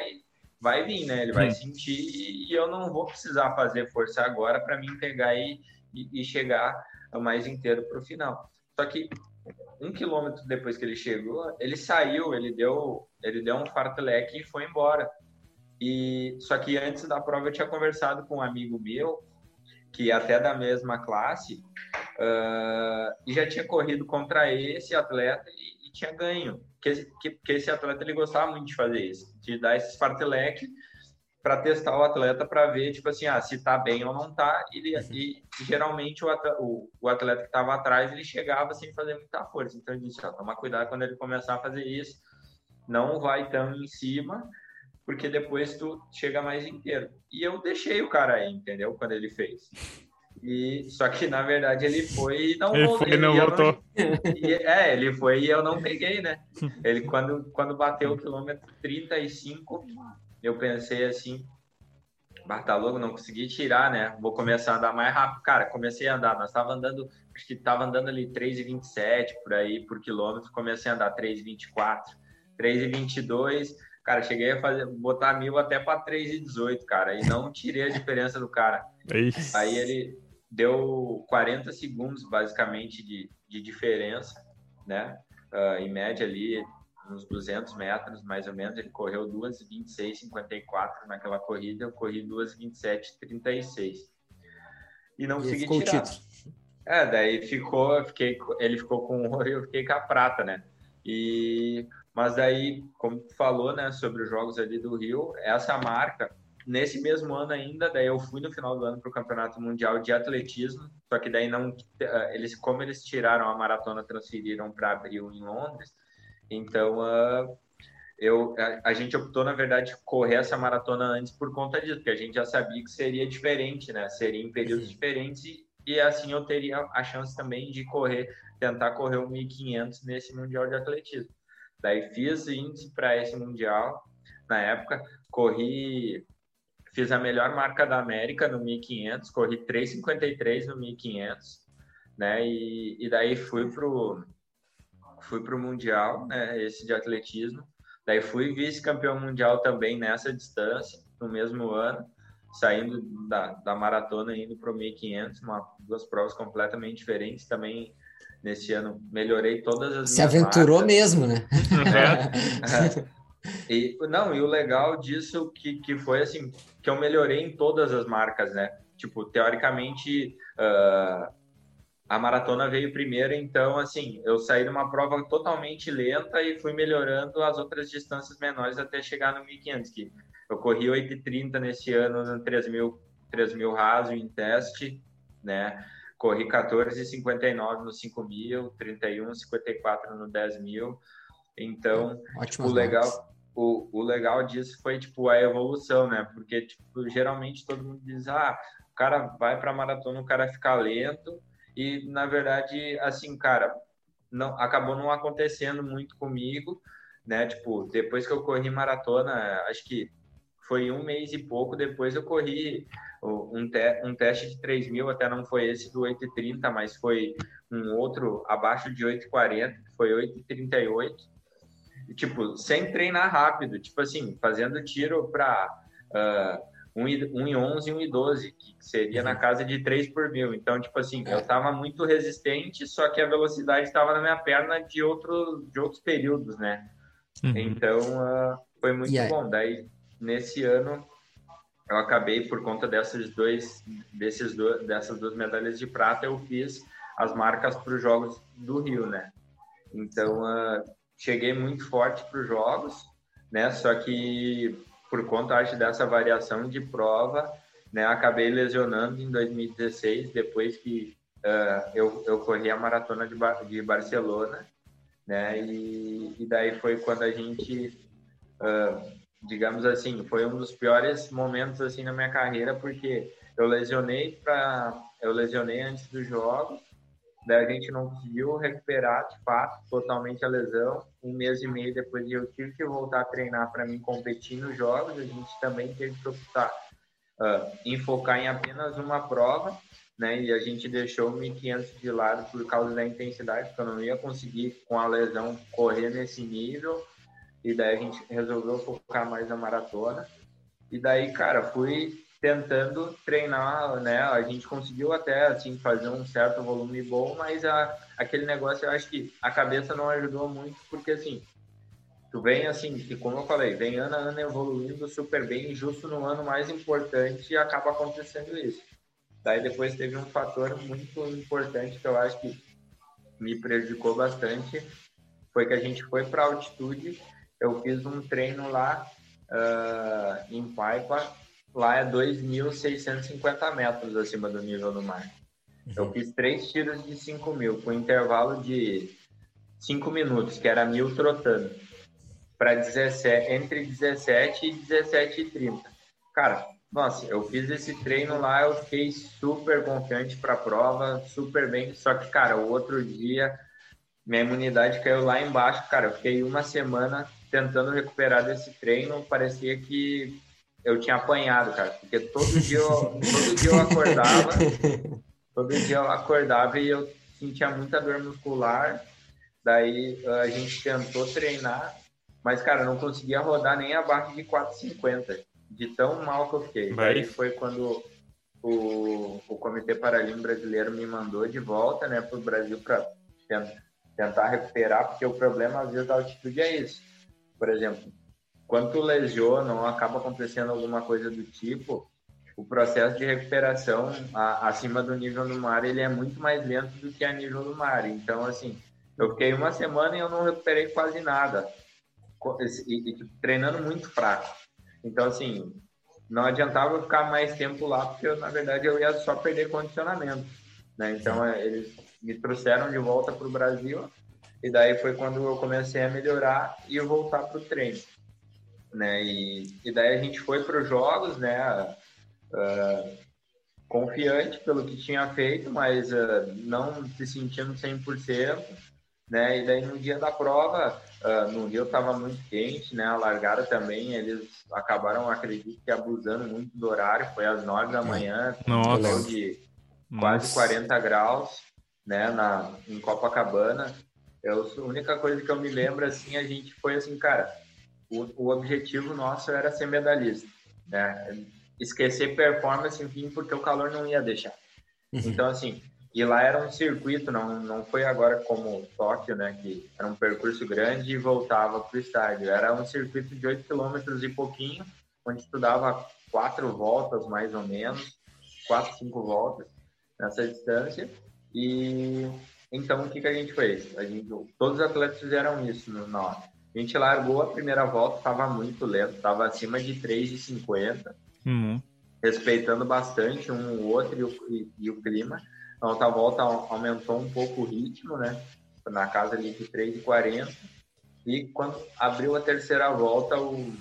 vai vir, né? Ele vai sentir e eu não vou precisar fazer força agora para mim pegar e, e, e chegar mais inteiro para o final. Só que um quilômetro depois que ele chegou, ele saiu, ele deu, ele deu um fartlek e foi embora. E só que antes da prova eu tinha conversado com um amigo meu que é até da mesma classe, uh, e já tinha corrido contra esse atleta e, e tinha ganho. Que, que, que, esse atleta ele gostava muito de fazer isso, de dar esse farteleque para testar o atleta para ver, tipo assim, ah, se tá bem ou não tá. E, uhum. e geralmente o atleta, o, o atleta que estava atrás ele chegava sem fazer muita força. Então ele disse: ó, toma cuidado quando ele começar a fazer isso, não vai tão em cima porque depois tu chega mais inteiro. E eu deixei o cara aí, entendeu? Quando ele fez. E, só que, na verdade, ele foi e não ele voltou. Foi, não voltou. Não, e, é, ele foi e eu não peguei, né? Ele, quando, quando bateu o quilômetro 35, eu pensei assim, Bartalogo, não consegui tirar, né? Vou começar a andar mais rápido. Cara, comecei a andar. Nós estava andando, acho que estava andando ali 3,27 por aí, por quilômetro. Comecei a andar 3,24, 3,22 Cara, cheguei a fazer, botar mil até para 3,18, cara, e não tirei a diferença do cara. Isso. Aí ele deu 40 segundos, basicamente, de, de diferença, né? Uh, em média ali, uns 200 metros, mais ou menos, ele correu 2,26,54 naquela corrida, eu corri 2,27,36. E não consegui tirar. É, daí ficou, fiquei, ele ficou com ouro e eu fiquei com a prata, né? E mas daí, como tu falou, né, sobre os jogos ali do Rio, essa marca, nesse mesmo ano ainda, daí eu fui no final do ano para o Campeonato Mundial de Atletismo, só que daí não, eh, eles, como eles tiraram a maratona, transferiram para abril em Londres, então uh, eu, a, a, gente optou, na verdade, correr essa maratona antes por conta disso, porque a gente já sabia que seria diferente, né, seria em períodos diferentes e, e assim eu teria a chance também de correr, tentar correr o 1500 nesse Mundial de Atletismo. Daí fiz índice para esse mundial. Na época, corri, fiz a melhor marca da América no 1500, corri 3:53 no 1500, né? E, e daí fui pro fui pro mundial, né? Esse de atletismo. Daí fui vice-campeão mundial também nessa distância no mesmo ano, saindo da, da maratona indo para o 1500, uma, duas provas completamente diferentes também nesse ano melhorei todas as Se aventurou marcas. mesmo, né? É. E, não, e o legal disso que, que foi assim, que eu melhorei em todas as marcas, né? Tipo, teoricamente, uh, a maratona veio primeiro, então, assim, eu saí de uma prova totalmente lenta e fui melhorando as outras distâncias menores até chegar no 1500, que eu corri 8,30 nesse ano no 3.000, 3.000 raso em teste, né? Corri 14,59 no 5 mil, 31,54 no 10 mil. Então, tipo, o legal, o, o legal disso foi tipo a evolução, né? Porque tipo, geralmente todo mundo diz, ah, o cara vai para maratona, o cara fica lento e na verdade, assim, cara, não acabou não acontecendo muito comigo, né? Tipo, depois que eu corri maratona, acho que foi um mês e pouco depois eu corri um, te, um teste de 3 mil, até não foi esse do 8,30, mas foi um outro abaixo de 8,40, que foi 8,38. E, tipo, sem treinar rápido, tipo assim, fazendo tiro para uh, 1,11 e 1,12, que seria na casa de 3 por mil. Então, tipo assim, eu estava muito resistente, só que a velocidade estava na minha perna de, outro, de outros períodos, né? Uhum. Então, uh, foi muito yeah. bom. Daí, nesse ano, eu acabei por conta dessas dois, desses dois, dessas duas medalhas de prata, eu fiz as marcas para os jogos do Rio, né? Então uh, cheguei muito forte para os jogos, né? Só que por conta acho dessa variação de prova, né? Acabei lesionando em 2016 depois que uh, eu, eu corri a maratona de, de Barcelona, né? E, e daí foi quando a gente uh, digamos assim, foi um dos piores momentos assim na minha carreira porque eu lesionei para eu lesionei antes do jogo, daí a gente não conseguiu recuperar de fato totalmente a lesão. Um mês e meio depois eu tive que voltar a treinar para mim competir nos jogos. A gente também teve que optar uh, em focar em apenas uma prova, né? E a gente deixou o 1500 de lado por causa da intensidade, porque eu não ia conseguir com a lesão correr nesse nível e daí a gente resolveu focar mais na maratona. E daí, cara, fui tentando treinar, né? A gente conseguiu até, assim, fazer um certo volume bom, mas a, aquele negócio eu acho que a cabeça não ajudou muito, porque, assim, tu vem, assim, que como eu falei, vem ano a ano evoluindo super bem, justo no ano mais importante, acaba acontecendo isso. Daí depois teve um fator muito importante que eu acho que me prejudicou bastante, foi que a gente foi para altitude, eu fiz um treino lá uh, em Paipa, lá é 2.650 metros acima do nível do mar. Eu fiz três tiros de 5 mil, com intervalo de 5 minutos, que era mil trotando, para 17, entre 17 e 17 e 30. Cara, nossa, eu fiz esse treino lá, eu fiquei super confiante para a prova, super bem. Só que, cara, o outro dia minha imunidade caiu lá embaixo, cara. Eu fiquei uma semana tentando recuperar desse treino, parecia que eu tinha apanhado, cara, porque todo dia eu, todo dia eu acordava, todo dia eu acordava e eu sentia muita dor muscular. Daí a gente tentou treinar, mas cara, não conseguia rodar nem abaixo de 4,50, de tão mal que eu fiquei. Vai. Daí foi quando o, o Comitê Paralímpico Brasileiro me mandou de volta, né, para o Brasil para tentar recuperar, porque o problema às vezes da altitude é isso. Por exemplo, quando tu lesiona ou acaba acontecendo alguma coisa do tipo, o processo de recuperação a, acima do nível do mar ele é muito mais lento do que a nível do mar. Então, assim, eu fiquei uma semana e eu não recuperei quase nada, e, e tipo, treinando muito fraco. Então, assim, não adiantava ficar mais tempo lá, porque eu, na verdade eu ia só perder condicionamento. Né? Então, é, eles me trouxeram de volta para o Brasil, e daí foi quando eu comecei a melhorar e eu voltar para o treino né? E, e daí a gente foi para os jogos, né? Uh, confiante pelo que tinha feito, mas uh, não se sentindo 100%, né? E daí no dia da prova, uh, no Rio estava muito quente, né? A largada também, eles acabaram, acredito que abusando muito do horário, foi às 9 da manhã, Nossa. de quase Nossa. 40 graus, né? Na, em Copacabana. Eu, a única coisa que eu me lembro, assim, a gente foi assim, cara, o, o objetivo nosso era ser medalhista, né? Esquecer performance, enfim, porque o calor não ia deixar. Uhum. Então, assim, e lá era um circuito, não, não foi agora como Tóquio, né? Que era um percurso grande e voltava para o estádio. Era um circuito de 8 quilômetros e pouquinho, onde tu dava quatro voltas, mais ou menos, quatro, cinco voltas nessa distância. E então, o que, que a gente fez? A gente, todos os atletas fizeram isso na hora. A gente largou a primeira volta, estava muito lento, estava acima de 3,50, uhum. respeitando bastante um o outro e o, e, e o clima. A outra volta aumentou um pouco o ritmo, né? Na casa ali de 3,40. E quando abriu a terceira volta, o,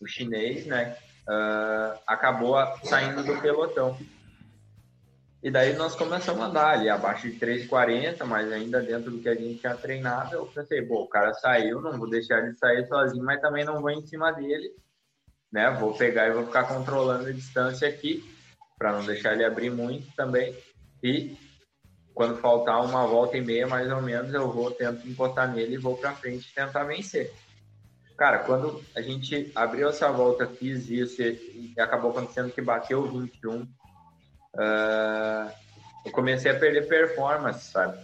o chinês, né? Uh, acabou saindo do pelotão. E daí nós começamos a andar ali abaixo de 3,40, mas ainda dentro do que a gente tinha treinado. Eu pensei, pô, o cara saiu, não vou deixar ele sair sozinho, mas também não vou em cima dele, né? Vou pegar e vou ficar controlando a distância aqui, para não deixar ele abrir muito também. E quando faltar uma volta e meia, mais ou menos, eu vou tento encostar nele e vou para frente tentar vencer. Cara, quando a gente abriu essa volta, fiz isso e, acabou acontecendo que bateu o 21 uh, eu comecei a perder performance, sabe?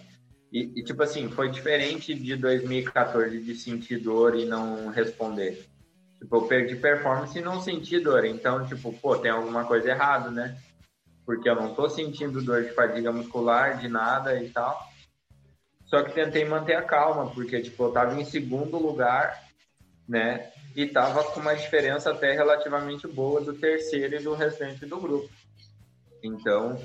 E, e, tipo assim, foi diferente de 2014 de sentir dor e não responder. Tipo, eu perdi performance e não senti dor. Então, tipo, pô, tem alguma coisa errada, né? Porque eu não tô sentindo dor de fadiga muscular, de nada e tal. Só que tentei manter a calma, porque, tipo, eu tava em segundo lugar, né? E tava com uma diferença até relativamente boa do terceiro e do restante do grupo. Então,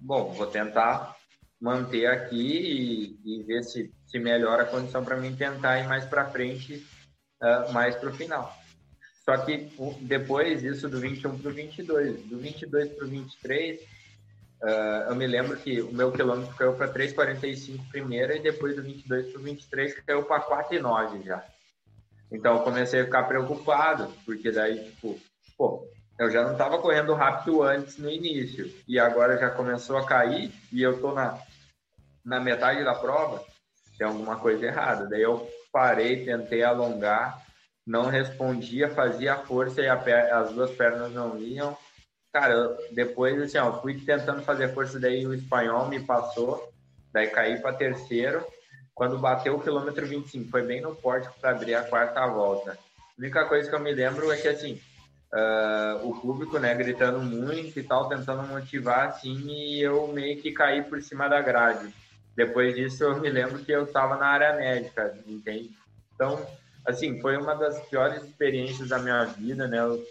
bom, vou tentar manter aqui e, e ver se, se melhora a condição para mim tentar ir mais para frente, uh, mais para o final. Só que depois isso do 21 para o 22, do 22 para o 23, uh, eu me lembro que o meu quilômetro caiu para 3,45 primeira e depois do 22 para o 23 caiu para 4,9 já. Então eu comecei a ficar preocupado, porque daí, tipo, pô, eu já não estava correndo rápido antes no início e agora já começou a cair e eu tô na, na metade da prova, tem alguma coisa errada. Daí eu parei, tentei alongar, não respondia, fazia força e as duas pernas não iam. Cara, depois assim, ó, fui tentando fazer força, daí o espanhol me passou, daí caí para terceiro. Quando bateu o quilômetro 25, foi bem no pórtico para abrir a quarta volta. A única coisa que eu me lembro é que assim, uh, o público, né, gritando muito e tal, tentando motivar, assim, e eu meio que caí por cima da grade. Depois disso, eu me lembro que eu estava na área médica, entende? Então, assim, foi uma das piores experiências da minha vida, né? Eu,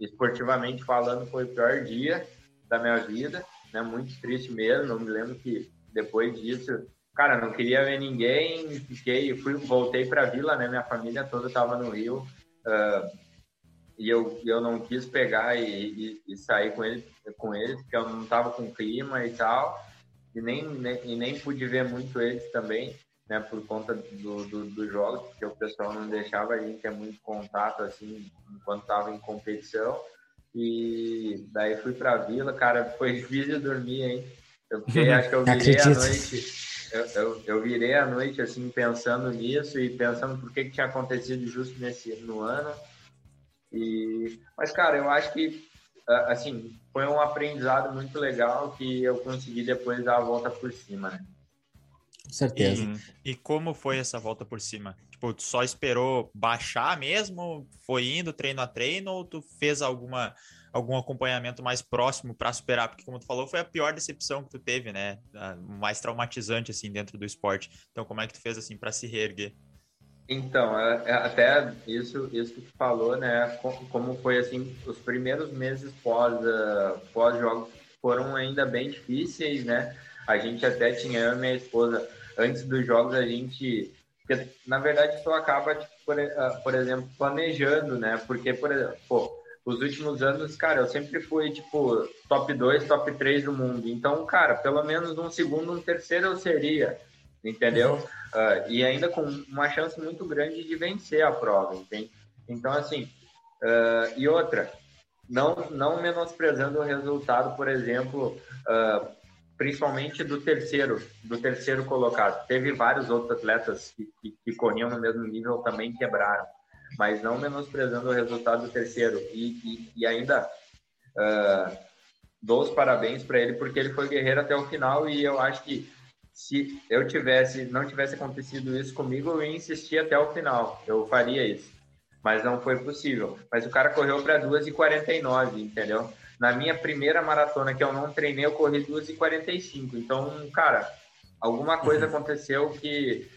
esportivamente falando, foi o pior dia da minha vida, né? Muito triste mesmo. Eu me lembro que depois disso, cara, não queria ver ninguém, fiquei, fui, voltei para a vila, né? Minha família toda estava no Rio. Uh, e eu, eu não quis pegar e, e, e, sair com ele, com eles, porque eu não estava com clima e tal, e nem, nem, e nem pude ver muito eles também, né, por conta do, do, do jogo, porque o pessoal não deixava a gente ter muito contato, assim, enquanto estava em competição, e daí fui para a vila, cara, foi difícil dormir, hein, eu fiquei, acho que eu virei a noite... Eu, eu, eu, virei a noite assim pensando nisso e pensando por que, que tinha acontecido justo nesse no ano e, mas, cara, eu acho que, assim, foi um aprendizado muito legal que eu consegui depois dar a volta por cima, né? Com certeza. E, e, como foi essa volta por cima? Tipo, tu só esperou baixar mesmo? Foi indo treino a treino ou tu fez alguma algum acompanhamento mais próximo para superar? Porque como tu falou, foi a pior decepção que tu teve, né? A mais traumatizante assim dentro do esporte. Então, como é que tu fez assim para se reerguer? Então, é, é até isso, isso que tu falou, né? Como foi assim, os primeiros meses pós, uh, pós jogos foram ainda bem difíceis, né? A gente até tinha eu e minha esposa antes dos jogos a gente, porque, na verdade, tu acaba tipo, por, uh, por, exemplo planejando, né? Porque por exemplo, pô, os últimos anos, cara, eu sempre fui tipo top 2, top 3 do mundo. Então, cara, pelo menos um segundo, um terceiro eu seria entendeu? Uh, e ainda com uma chance muito grande de vencer a prova, entende? Então, assim, uh, e outra, não, não menosprezando o resultado, por exemplo, uh, principalmente do terceiro, do terceiro colocado. Teve vários outros atletas que, que, que corriam no mesmo nível também quebraram, mas não menosprezando o resultado do terceiro. E, e, e ainda dou os parabéns para ele, porque ele foi guerreiro até o final e eu acho que se eu tivesse, não tivesse acontecido isso comigo, eu ia insistir até o final. Eu faria isso. Mas não foi possível. Mas o cara correu para 2h49, entendeu? Na minha primeira maratona que eu não treinei, eu corri 2h45. Então, cara, alguma coisa uhum. aconteceu que,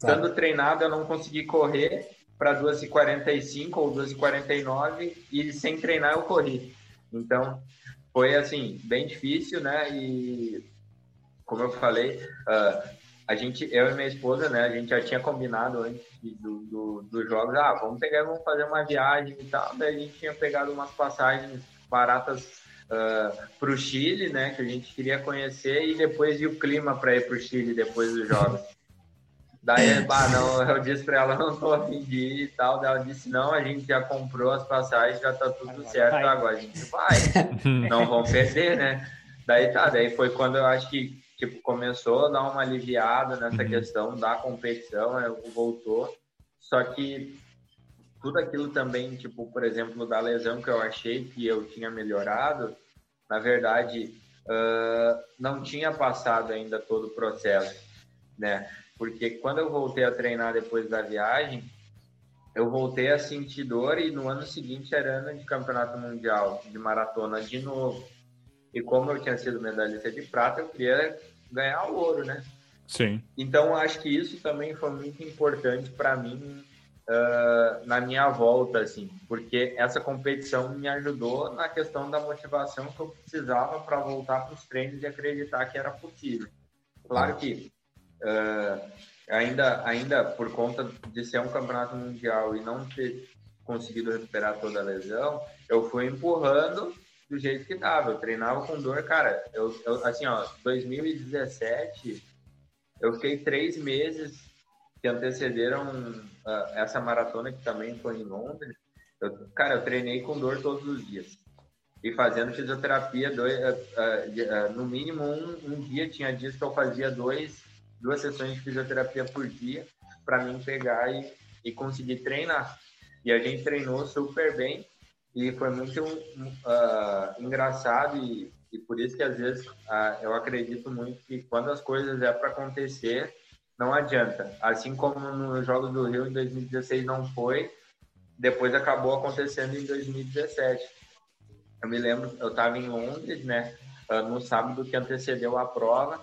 tá. estando treinado, eu não consegui correr para 2h45 ou 2h49 e sem treinar eu corri. Então, foi assim, bem difícil, né? E como eu falei, uh, a gente, eu e minha esposa, né, a gente já tinha combinado antes do, do, dos jogos, ah, vamos pegar, vamos fazer uma viagem e tal. Daí a gente tinha pegado umas passagens baratas uh, ah, para o Chile, né, que a gente queria conhecer e depois ir o clima para ir para o Chile depois dos jogos. Daí, bah, não, eu disse para ela, não tô afim de ir e tal. Daí ela disse, não, a gente já comprou as passagens, já tá tudo certo, agora a gente vai. Não vamos perder, né? Daí tá, daí foi quando eu acho que tipo, começou a dar uma aliviada nessa uhum. questão da competição, né, voltou. Só que tudo aquilo também, tipo, por exemplo, da lesão que eu achei que eu tinha melhorado, na verdade, uh, não tinha passado ainda todo o processo, né? Porque quando eu voltei a treinar depois da viagem, eu voltei a sentir dor e no ano seguinte era ano de campeonato mundial de maratona de novo. E como eu tinha sido medalhista de prata, eu queria ganhar o ouro, né? Sim. Então, acho que isso também foi muito importante para mim uh, na minha volta, assim, porque essa competição me ajudou na questão da motivação que eu precisava para voltar para os treinos e acreditar que era possível. Claro que uh, ainda, ainda por conta de ser um campeonato mundial e não ter conseguido recuperar toda a lesão, eu fui empurrando do jeito que tava. Eu treinava com dor, cara. Eu, eu assim, ó, 2017, eu fiquei três meses que antecederam uh, essa maratona que também foi em Londres. Eu, cara, eu treinei com dor todos os dias e fazendo fisioterapia dois, uh, uh, no mínimo um, um, dia tinha dias que eu fazia dois duas sessões de fisioterapia por dia para mim pegar e, e conseguir treinar e a gente treinou super bem e foi muito uh, engraçado e, e, por isso que às vezes uh, eu acredito muito que quando as coisas é para acontecer, não adianta. Assim como nos Jogos do Rio em 2016 não foi, depois acabou acontecendo em 2017. Eu me lembro, eu estava em Londres, né? Uh, no sábado que antecedeu a prova.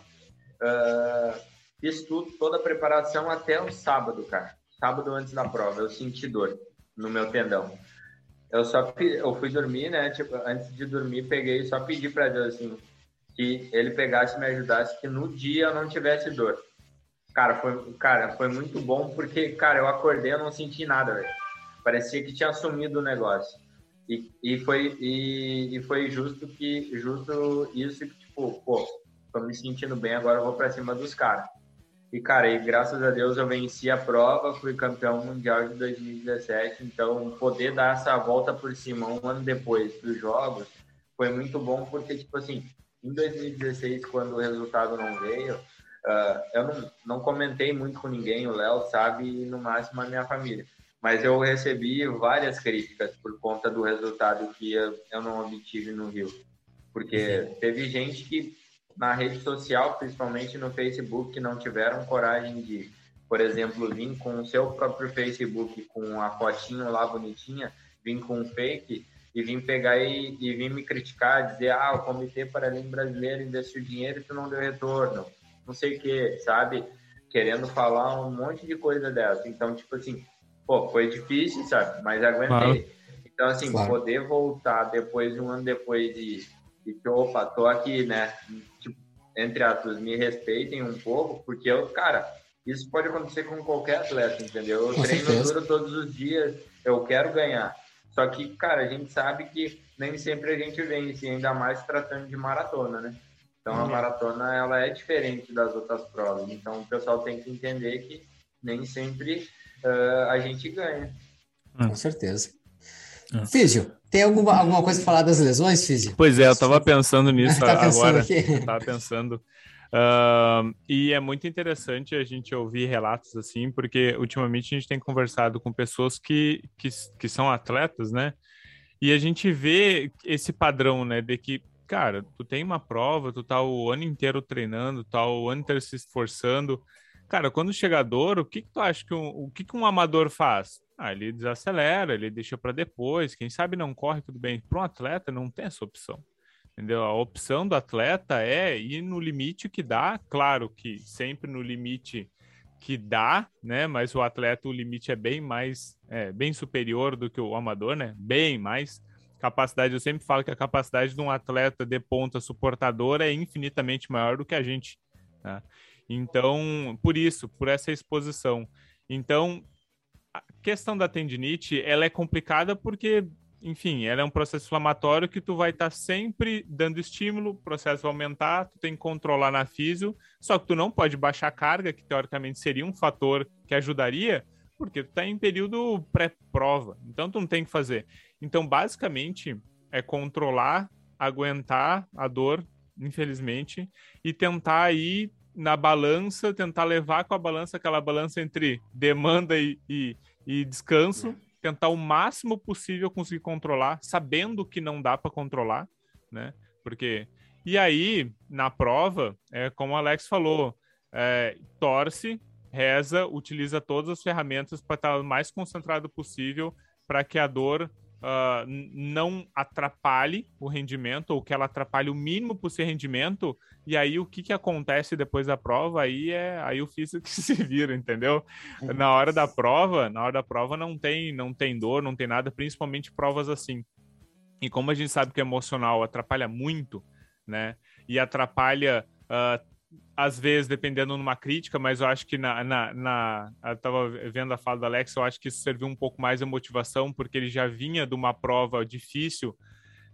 Uh, fiz tudo, toda a preparação até o sábado, cara. Sábado antes da prova, eu senti dor no meu tendão. Eu só eu fui dormir, né? Tipo, antes de dormir, peguei e só pedi para Deus assim que ele pegasse e me ajudasse que no dia eu não tivesse dor. Cara, foi, cara, foi muito bom porque, cara, eu acordei eu não senti nada, velho. Parecia que tinha sumido o negócio. E, e foi e, e, foi justo que justo isso que tipo, pô, tô me sentindo bem, agora eu vou para cima dos caras. E, cara, e graças a Deus eu venci a prova, fui campeão mundial de 2017. Então, poder dar essa volta por cima um ano depois dos jogos foi muito bom, porque, tipo assim, em 2016, quando o resultado não veio, uh, eu não, não comentei muito com ninguém, o Léo sabe, e no máximo a minha família. Mas eu recebi várias críticas por conta do resultado que eu, eu não obtive no Rio. Porque teve gente que na rede social, principalmente no Facebook, que não tiveram coragem de, por exemplo, vir com o seu próprio Facebook, com a fotinho lá bonitinha, vir com um fake e vir pegar e, e vir me criticar, dizer, ah, o Comitê Paralímpico Brasileiro investiu dinheiro e tu não deu retorno, não sei o que, sabe? Querendo falar um monte de coisa dessa. Então, tipo assim, pô, foi difícil, sabe? Mas aguentei. Claro. Então, assim, claro. poder voltar depois, de um ano depois de e que, opa, tô aqui, né? Entre aspas, me respeitem um pouco, porque eu, cara, isso pode acontecer com qualquer atleta, entendeu? Eu com treino certeza. duro todos os dias, eu quero ganhar. Só que, cara, a gente sabe que nem sempre a gente vence, ainda mais tratando de maratona, né? Então, a uhum. maratona, ela é diferente das outras provas. Então, o pessoal tem que entender que nem sempre uh, a gente ganha. Com certeza. Uhum. Físio, tem alguma, alguma coisa para falar das lesões, Físio? Pois é, eu estava pensando nisso tá agora. Estava pensando. Uh, e é muito interessante a gente ouvir relatos assim, porque ultimamente a gente tem conversado com pessoas que, que, que são atletas, né? E a gente vê esse padrão, né, de que, cara, tu tem uma prova, tu tá o ano inteiro treinando, tá o ano inteiro se esforçando. Cara, quando chega a dor, o que, que tu acha que um, o que, que um amador faz? Ah, ele desacelera, ele deixa para depois. Quem sabe não corre, tudo bem. Para um atleta não tem essa opção. Entendeu? A opção do atleta é ir no limite que dá, claro que sempre no limite que dá, né? Mas o atleta, o limite é bem mais, é, bem superior do que o amador, né? Bem mais. Capacidade, eu sempre falo que a capacidade de um atleta de ponta suportadora é infinitamente maior do que a gente. Né? Então, por isso, por essa exposição. Então, a questão da tendinite, ela é complicada porque, enfim, ela é um processo inflamatório que tu vai estar tá sempre dando estímulo, o processo vai aumentar, tu tem que controlar na físio, só que tu não pode baixar a carga, que teoricamente seria um fator que ajudaria, porque tu está em período pré-prova, então tu não tem que fazer. Então, basicamente, é controlar, aguentar a dor, infelizmente, e tentar ir na balança, tentar levar com a balança aquela balança entre demanda e, e, e descanso, tentar o máximo possível conseguir controlar, sabendo que não dá para controlar, né? Porque e aí na prova, é como o Alex falou, é, torce, reza, utiliza todas as ferramentas para estar o mais concentrado possível para que a dor uh, não atrapalhe o rendimento, ou que ela atrapalhe o mínimo possível rendimento, e aí o que, que acontece depois da prova, aí é aí o físico que se vira, entendeu? Uhum. Na hora da prova, na hora da prova não tem, não tem dor, não tem nada, principalmente provas assim. E como a gente sabe que o emocional atrapalha muito, né? E atrapalha uh, às vezes, dependendo numa crítica, mas eu acho que na, na, na eu estava vendo a fala do Alex, eu acho que isso serviu um pouco mais a motivação, porque ele já vinha de uma prova difícil,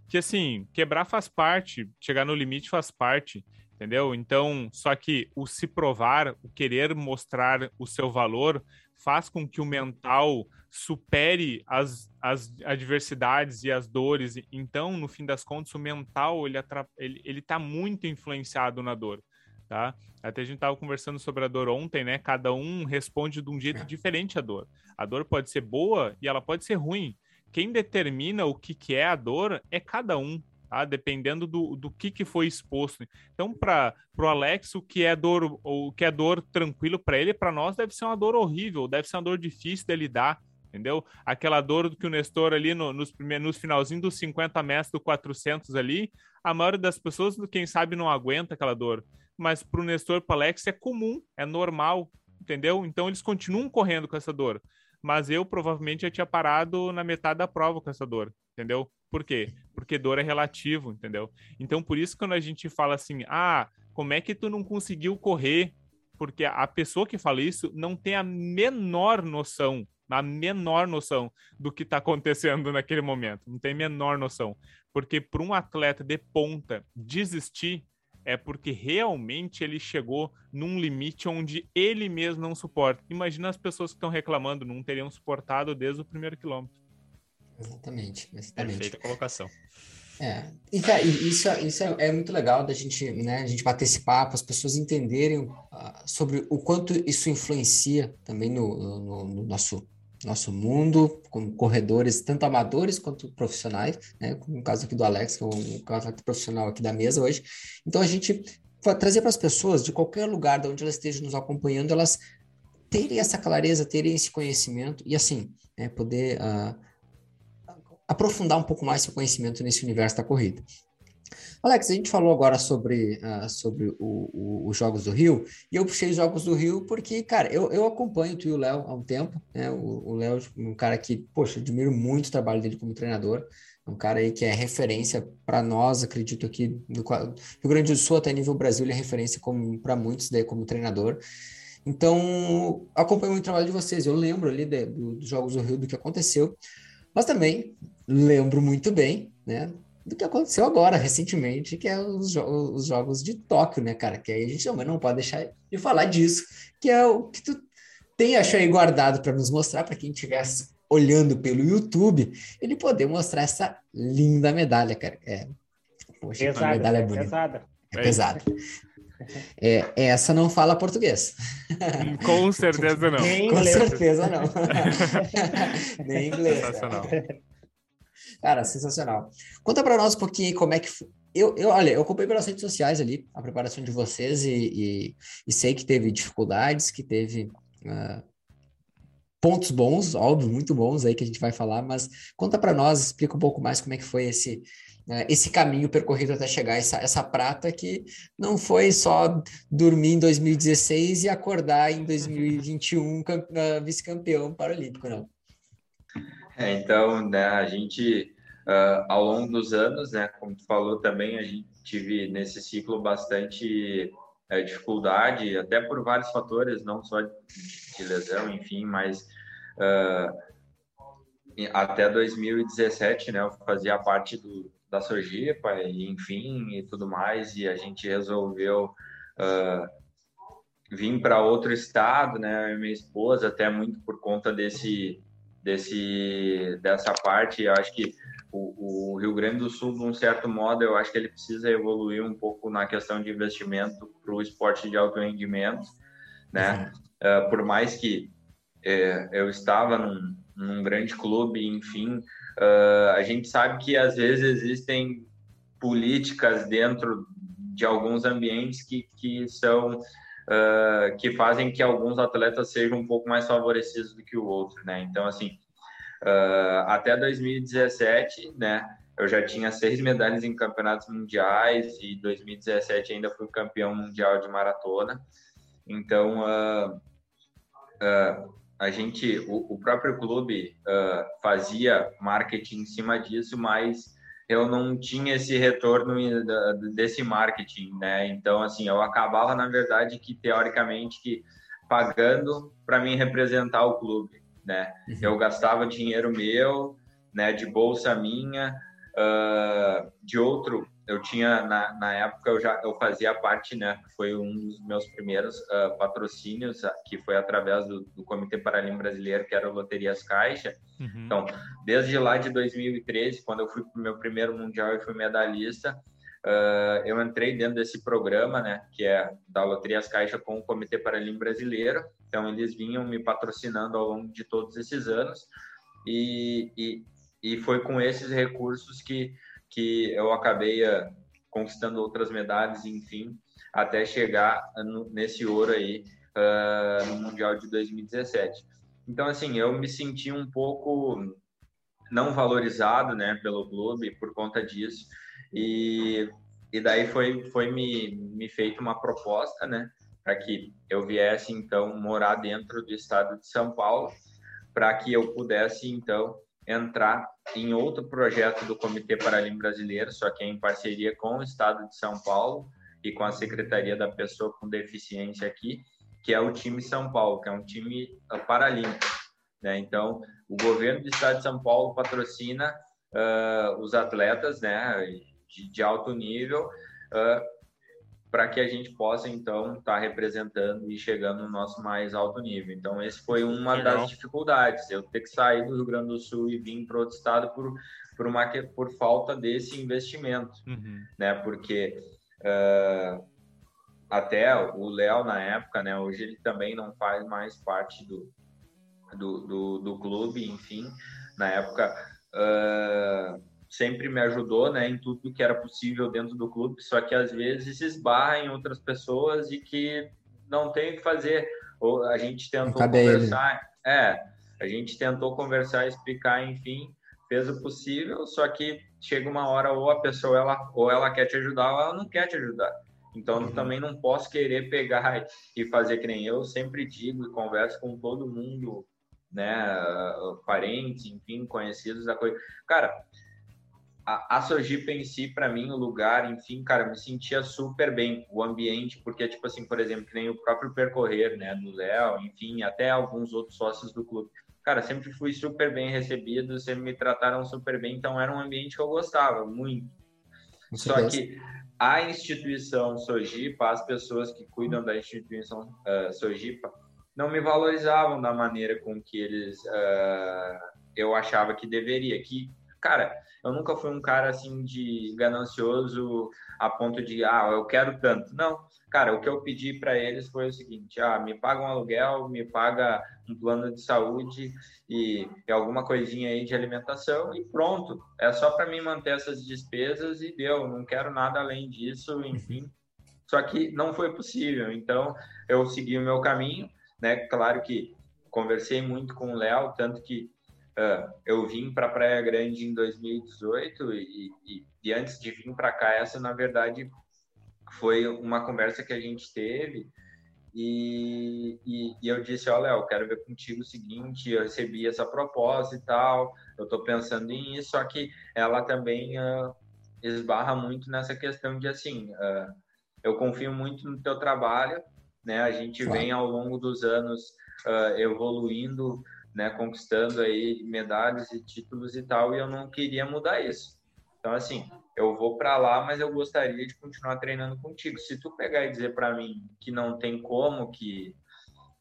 que assim, quebrar faz parte, chegar no limite faz parte, entendeu? Então, só que o se provar, o querer mostrar o seu valor, faz com que o mental supere as, as adversidades e as dores. Então, no fim das contas, o mental ele, ele, ele tá muito influenciado na dor tá? Até a gente estava conversando sobre a dor ontem, né? Cada um responde de um jeito diferente à dor. A dor pode ser boa e ela pode ser ruim. Quem determina o que, que é a dor é cada um, tá? Dependendo do, do que, que foi exposto. Então, para o Alex, o que é dor, o que é dor tranquilo para ele, para nós deve ser uma dor horrível, deve ser uma dor difícil de lidar, entendeu? Aquela dor que o Nestor ali no, nos primeiros, nos finalzinho dos 50 metros do 400 ali, a maioria das pessoas, quem sabe, não aguenta aquela dor. Mas para o Nestor para Alex é comum, é normal, entendeu? Então eles continuam correndo com essa dor. Mas eu provavelmente já tinha parado na metade da prova com essa dor, entendeu? Por quê? Porque dor é relativo, entendeu? Então por isso quando a gente fala assim, ah, como é que tu não conseguiu correr? Porque a pessoa que fala isso não tem a menor noção a menor noção do que está acontecendo naquele momento. Não tem a menor noção. Porque para um atleta de ponta desistir é porque realmente ele chegou num limite onde ele mesmo não suporta. Imagina as pessoas que estão reclamando, não teriam suportado desde o primeiro quilômetro. Exatamente, exatamente. Perfeita colocação. É, e isso, isso é, é, muito legal da gente, né, a gente bater esse papo, as pessoas entenderem uh, sobre o quanto isso influencia também no, no, no nosso nosso mundo, com corredores tanto amadores quanto profissionais, né? No caso aqui do Alex, que é um caso profissional aqui da mesa hoje. Então a gente trazer para as pessoas de qualquer lugar de onde elas estejam nos acompanhando, elas terem essa clareza, terem esse conhecimento e assim, né, poder uh, aprofundar um pouco mais seu conhecimento nesse universo da corrida. Alex, a gente falou agora sobre, uh, sobre o, o, os Jogos do Rio, e eu puxei os Jogos do Rio porque, cara, eu, eu acompanho tu e o Léo há um tempo, né? O Léo é um cara que, poxa, admiro muito o trabalho dele como treinador, é um cara aí que é referência para nós, acredito aqui do Rio Grande do Sul até nível Brasil, ele é referência para muitos daí como treinador. Então, acompanho muito o trabalho de vocês. Eu lembro ali de, do, dos Jogos do Rio do que aconteceu, mas também lembro muito bem, né? Do que aconteceu agora, recentemente, que é os, os jogos de Tóquio, né, cara? Que aí a gente não, não pode deixar de falar disso, que é o que tu tem achado aí guardado para nos mostrar, para quem estivesse olhando pelo YouTube, ele poder mostrar essa linda medalha, cara. É, poxa, pesada, a medalha é bonita. Pesada. É pesada. É, essa não fala português. Com certeza não. Nem Com certeza não. Nem inglês. Sensacional. Cara, sensacional. Conta para nós um pouquinho como é que foi. Eu, eu, olha, eu acompanhei pelas redes sociais ali a preparação de vocês e, e, e sei que teve dificuldades, que teve uh, pontos bons, óbvio, muito bons aí que a gente vai falar, mas conta para nós, explica um pouco mais como é que foi esse, uh, esse caminho percorrido até chegar essa, essa prata que não foi só dormir em 2016 e acordar em 2021 uh, vice-campeão paralímpico, não. É, então, né, a gente, uh, ao longo dos anos, né, como tu falou também, a gente tive nesse ciclo bastante uh, dificuldade, até por vários fatores, não só de, lesão, enfim, mas uh, até 2017, né, eu fazia parte do, da Sojipa, enfim, e tudo mais, e a gente resolveu vir para outro estado, né, minha esposa, até muito por conta desse desse dessa parte. Eu acho que o, o, Rio Grande do Sul, de um certo modo, eu acho que ele precisa evoluir um pouco na questão de investimento para o esporte de alto rendimento, né? Uh, por mais que é, eu estava num, num, grande clube, enfim, uh, a gente sabe que às vezes existem políticas dentro de alguns ambientes que, que são uh, que fazem que alguns atletas sejam um pouco mais favorecidos do que o outro, né? Então, assim, uh, até 2017, né? Eu já tinha seis medalhas em campeonatos mundiais e 2017 ainda fui campeão mundial de maratona. Então, uh, a gente, o, o próprio clube fazia marketing em cima disso, mas eu não tinha esse retorno desse marketing, né? Então, assim, eu acabava, na verdade, que teoricamente, que pagando para mim representar o clube, né? Uhum. Eu gastava dinheiro meu, né, de bolsa minha, uh, de outro eu tinha na, na época eu já eu fazia parte né foi um dos meus primeiros uh, patrocínios ah, que foi através do, do Comitê Paralímpico Brasileiro que era o Loterias Caixa. Uhum. então desde lá de 2013 quando eu fui para o meu primeiro mundial e fui medalhista uh, eu entrei dentro desse programa né que é da Loterias Caixa com o Comitê Paralímpico Brasileiro. Então eles vinham me patrocinando ao longo de todos esses anos. E, e, e foi com esses recursos que que eu acabei uh, conquistando outras medalhas, enfim, até chegar nesse ouro aí uh, no Mundial de 2017. Então, assim, eu me senti um pouco não valorizado, né, pelo clube por conta disso. E, e daí foi, foi me, me feita uma proposta, né, para que eu viesse, então, morar dentro do estado de São Paulo, para que eu pudesse, então, entrar em outro projeto do Comitê Paralímpico Brasileiro, só que é em parceria com o estado de São Paulo e com a Secretaria da Pessoa com Deficiência aqui, que é o time São Paulo, que é um time paralímpico. Né? Então, o governo do estado de São Paulo patrocina uh, os atletas né, de, de alto nível uh, para que a gente possa, então, estar tá representando e chegando no nosso mais alto nível. Então, esse foi uma Legal. das dificuldades, eu ter que sair do Rio Grande do Sul e vir para outro estado por, por, uma, por falta desse investimento, uhum. né? Porque... Uh, até o Léo na época, né? Hoje ele também não faz mais parte do, do, do, do clube, enfim. Na época uh, sempre me ajudou, né? Em tudo que era possível dentro do clube, só que às vezes esbarra em outras pessoas e que não tem o que fazer. Ou a gente tentou conversar, ele. é, a gente tentou conversar, explicar, enfim, fez o possível, só que chega uma hora ou a pessoa ela ou ela quer te ajudar ou ela não quer te ajudar. Então, uhum. também não posso querer pegar e fazer que nem eu sempre digo e converso com todo mundo, né, parentes, enfim, conhecidos da coisa. Cara, a, a Sojipa em si, para mim, o lugar, enfim, cara, me sentia super bem, o ambiente, porque, tipo assim, por exemplo, que nem o próprio percorrer, né, do Léo, enfim, até alguns outros sócios do clube. Cara, sempre fui super bem recebido, sempre me trataram super bem, então era um ambiente que eu gostava muito. Só que a instituição Sojipa, as pessoas que cuidam da instituição uh, Sojipa, não me valorizavam da maneira com que eles uh, eu achava que deveria. Que, cara, eu nunca fui um cara assim de ganancioso a ponto de, ah, eu quero tanto. Não, cara, o que eu pedi para eles foi o seguinte: ah, me paga um aluguel, me paga um plano de saúde e, e alguma coisinha aí de alimentação e pronto. É só para mim manter essas despesas e deu. Não quero nada além disso, enfim. Só que não foi possível. Então eu segui o meu caminho, né? Claro que conversei muito com o Léo, tanto que Uh, eu vim para Praia Grande em 2018 e, e, e antes de vir para cá, essa na verdade foi uma conversa que a gente teve e, e, e eu disse, olha, Léo, quero ver contigo o seguinte, eu recebi essa proposta e tal, eu estou pensando em isso, só que ela também uh, esbarra muito nessa questão de assim, uh, eu confio muito no teu trabalho, né? A gente vem ao longo dos anos evoluindo né, conquistando aí medalhas e títulos e tal, e eu não queria mudar isso. Então, assim, eu vou para lá, mas eu gostaria de continuar treinando contigo. Se tu pegar e dizer para mim que não tem como, que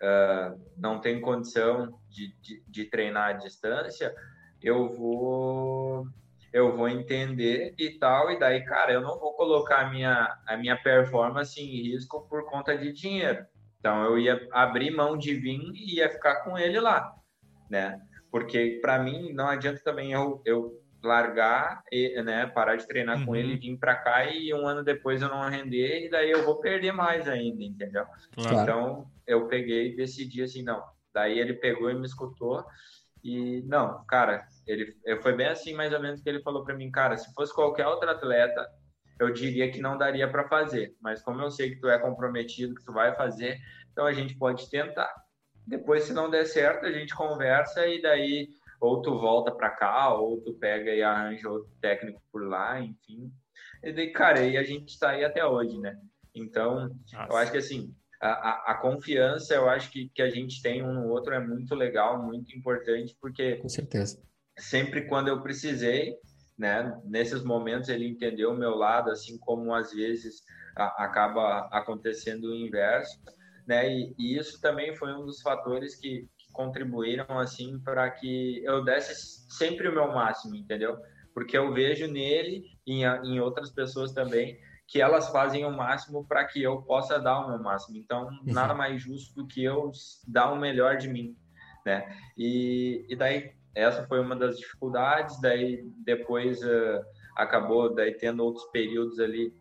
uh, não tem condição de, de, de, treinar à distância, eu vou eu vou entender e tal, e daí, cara, eu não vou colocar a minha, a minha performance em risco por conta de dinheiro. Então, eu ia abrir mão de vir e ia ficar com ele lá né? Porque para mim não adianta também eu, eu largar, e, né, parar de treinar uhum. com ele, vir para cá e um ano depois eu não render e daí eu vou perder mais ainda, entendeu? Claro. Então eu peguei e decidi assim, não. Daí ele pegou e me escutou e não, cara, ele foi bem assim mais ou menos que ele falou para mim, cara, se fosse qualquer outro atleta, eu diria que não daria para fazer, mas como eu sei que tu é comprometido, que tu vai fazer, então a gente pode tentar. Depois, se não der certo, a gente conversa e daí ou tu volta para cá, ou tu pega e arranja outro técnico por lá, enfim. E daí, cara, e a gente está aí até hoje, né? Então, Nossa. eu acho que assim, a, a, a, confiança, eu acho que, que a gente tem um no outro é muito legal, muito importante, porque. Com certeza. Sempre quando eu precisei, né? Nesses momentos ele entendeu o meu lado, assim como às vezes a, acaba acontecendo o inverso né? E, e isso também foi um dos fatores que, que contribuíram assim para que eu desse sempre o meu máximo, entendeu? Porque eu vejo nele e em, em outras pessoas também que elas fazem o máximo para que eu possa dar o meu máximo. Então, uhum. nada mais justo do que eu dar o melhor de mim, né? E, e daí essa foi uma das dificuldades. Daí depois uh, acabou daí tendo outros períodos ali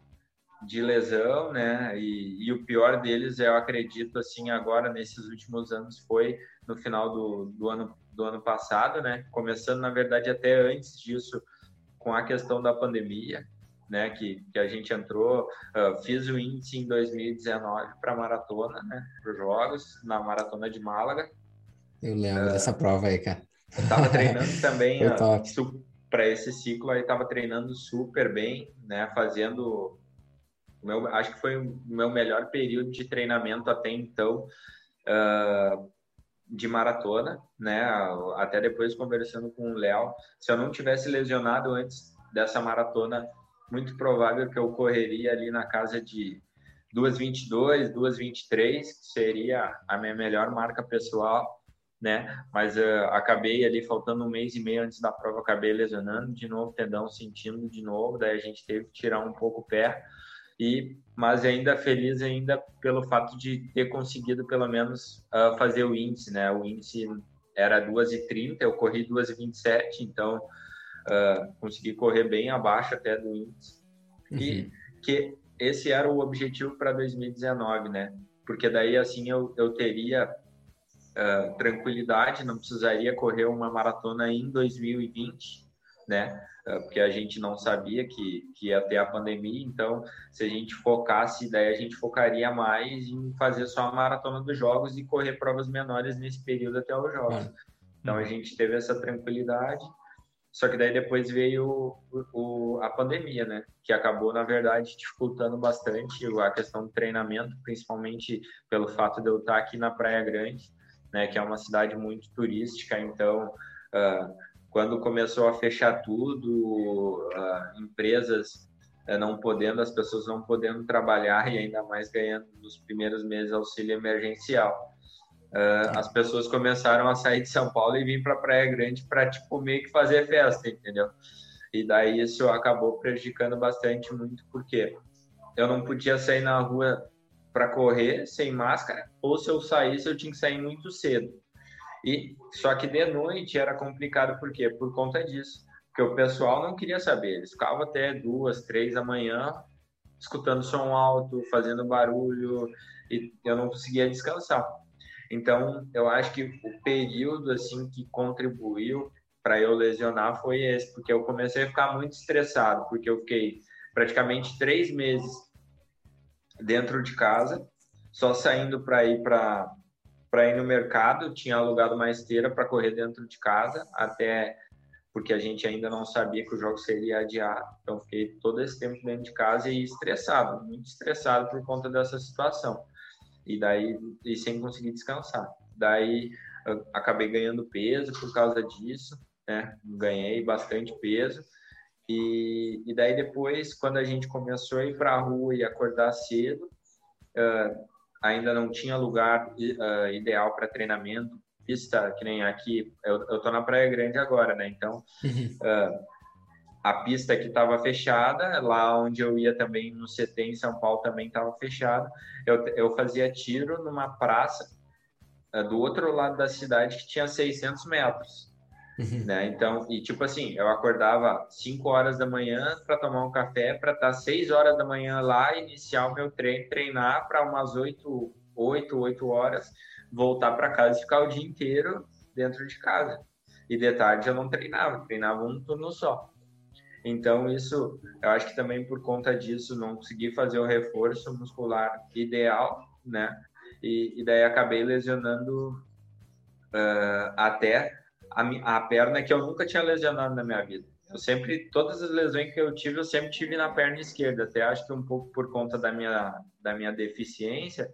de lesão, né? E, e, o pior deles, eu acredito, assim, agora nesses últimos anos foi no final do, do, ano, do ano passado, né? Começando, na verdade, até antes disso, com a questão da pandemia, né? Que, que a gente entrou, uh, fiz o índice em 2019 para maratona, né? Para os Jogos, na maratona de Málaga. Eu lembro uh, dessa prova aí, cara. Eu estava treinando também uh, para esse ciclo aí, estava treinando super bem, né? Fazendo meu, acho que foi o meu melhor período de treinamento até então uh, de maratona, né? Até depois conversando com o Léo, se eu não tivesse lesionado antes dessa maratona, muito provável que eu correria ali na casa de 2:22, 2:23, que seria a minha melhor marca pessoal, né? Mas uh, acabei ali faltando um mês e meio antes da prova, acabei lesionando de novo, tendão sentindo de novo, daí a gente teve que tirar um pouco o pé e mas ainda feliz ainda pelo fato de ter conseguido pelo menos uh, fazer o índice, né? O índice era 2,30, eu corri 2,27, então uh, consegui correr bem abaixo até do índice. Uhum. E que esse era o objetivo para 2019, né? Porque daí assim eu, eu teria uh, tranquilidade, não precisaria correr uma maratona em 2020, né? Eh, porque a gente não sabia que, que ia ter a pandemia, então se a gente focasse, daí a gente focaria mais em fazer só a maratona dos jogos e correr provas menores nesse período até os jogos. Então a gente teve essa tranquilidade, só que daí depois veio o, o, a pandemia, né? Que acabou, na verdade, dificultando bastante a questão do treinamento, principalmente pelo fato de eu estar aqui na Praia Grande, né? Que é uma cidade muito turística, então... Uh, quando começou a fechar tudo, uh, empresas uh, não podendo, as pessoas não podendo trabalhar e ainda mais ganhando nos primeiros meses auxílio emergencial. Uh, as pessoas começaram a sair de São Paulo e vir para Praia Grande para tipo meio que fazer festa, entendeu? E daí isso acabou prejudicando bastante muito porque eu não podia sair na rua para correr sem máscara, ou se eu saísse eu tinha que sair muito cedo. E só que de noite era complicado por quê? Por conta disso, porque o pessoal não queria saber, eles ficavam até duas, três da manhã escutando som alto, fazendo barulho e eu não conseguia descansar. Então, eu acho que o período assim que contribuiu para eu lesionar foi esse, porque eu comecei a ficar muito estressado, porque eu fiquei praticamente três meses dentro de casa, só saindo para ir para para ir no mercado, tinha alugado uma esteira para correr dentro de casa, até porque a gente ainda não sabia que o jogo seria adiado. Então, fiquei todo esse tempo dentro de casa e estressado, muito estressado por conta dessa situação. E daí, e sem conseguir descansar. Daí, acabei ganhando peso por causa disso, né? Ganhei bastante peso. E, e daí, depois, quando a gente começou a ir para a rua e acordar cedo, uh, ainda não tinha lugar uh, ideal para treinamento, pista que nem aqui, eu, eu tô na Praia Grande agora, né? Então, uh, a pista que estava fechada, lá onde eu ia também no CT em São Paulo também estava fechado. Eu, eu fazia tiro numa praça uh, do outro lado da cidade que tinha 600 metros. Uhum. Né? Então, e tipo assim, eu acordava 5 horas da manhã para tomar um café, para estar 6 horas da manhã lá, iniciar o meu treino, treinar para umas 8, 8, 8 horas, voltar para casa e ficar o dia inteiro dentro de casa. E de tarde eu não treinava, treinava um turno só. Então, isso, eu acho que também por conta disso, não consegui fazer o reforço muscular ideal, né? E, e daí acabei lesionando uh, até a, a perna que eu nunca tinha lesionado na minha vida. Eu sempre, todas as lesões que eu tive, eu sempre tive na perna esquerda. Até acho que um pouco por conta da minha, da minha deficiência.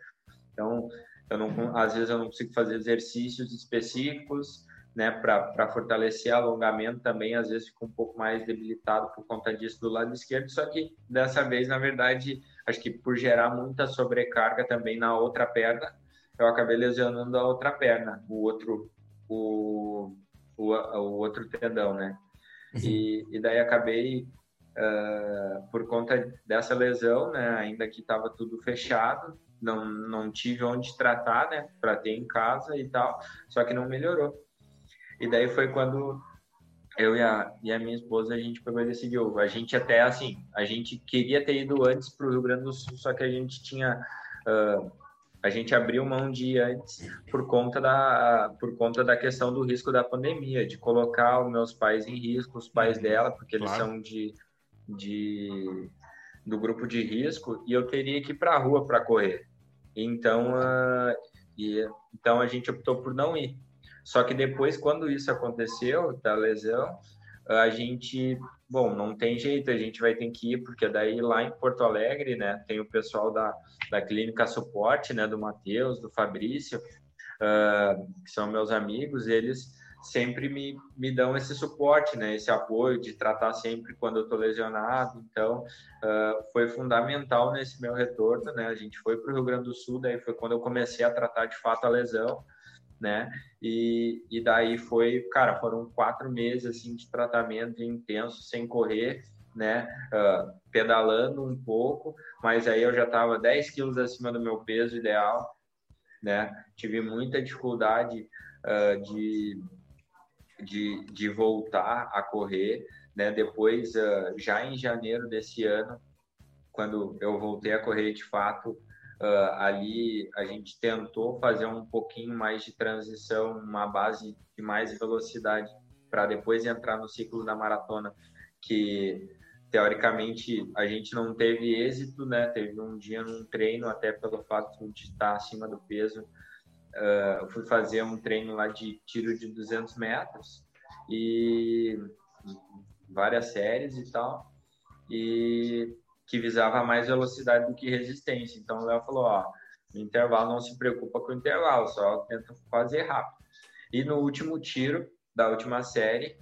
Então, eu não, às vezes eu não consigo fazer exercícios específicos, né, para fortalecer alongamento também. Às vezes fico um pouco mais debilitado por conta disso do lado esquerdo. Só que dessa vez, na verdade, acho que por gerar muita sobrecarga também na outra perna, eu acabei lesionando a outra perna, o outro, o o, o outro tendão, né? Uhum. E, e daí acabei, uh, por conta dessa lesão, né, ainda que estava tudo fechado, não, não tive onde tratar, né, para ter em casa e tal, só que não melhorou. E daí foi quando eu e a, e a minha esposa, a gente pegou e decidiu. A gente até, assim, a gente queria ter ido antes para o Rio Grande do Sul, só que a gente tinha... Uh, a gente abriu mão de antes por conta da por conta da questão do risco da pandemia, de colocar os meus pais em risco, os pais dela, porque eles claro. são de, de do grupo de risco e eu teria que ir para a rua para correr. Então, uh, e, então a gente optou por não ir. Só que depois, quando isso aconteceu, da lesão, a gente, bom, não tem jeito, a gente vai ter que ir, porque daí lá em Porto Alegre, né, tem o pessoal da, da clínica suporte, né, do Matheus, do Fabrício, uh, que são meus amigos, eles sempre me, me dão esse suporte, né, esse apoio de tratar sempre quando eu estou lesionado. Então, uh, foi fundamental nesse meu retorno, né? A gente foi para o Rio Grande do Sul, daí foi quando eu comecei a tratar de fato a lesão, né? E, e daí foi, cara, foram quatro meses assim de tratamento intenso, sem correr, né? Uh, pedalando um pouco, mas aí eu já estava 10 quilos acima do meu peso ideal, né? Tive muita dificuldade uh, de de, de voltar a correr, né? Depois, uh, já em janeiro desse ano, quando eu voltei a correr de fato, uh, ali a gente tentou fazer um pouquinho mais de transição, uma base de mais velocidade para depois entrar no ciclo da maratona, que teoricamente a gente não teve êxito, né? Teve um dia num treino até pelo fato de estar acima do peso uh, eu fui fazer um treino lá de tiro de 200 metros e várias séries e tal, e que visava mais velocidade do que resistência. Então o Léo falou, ó, no intervalo não se preocupa com o intervalo, só tenta fazer rápido. E no último tiro da última série,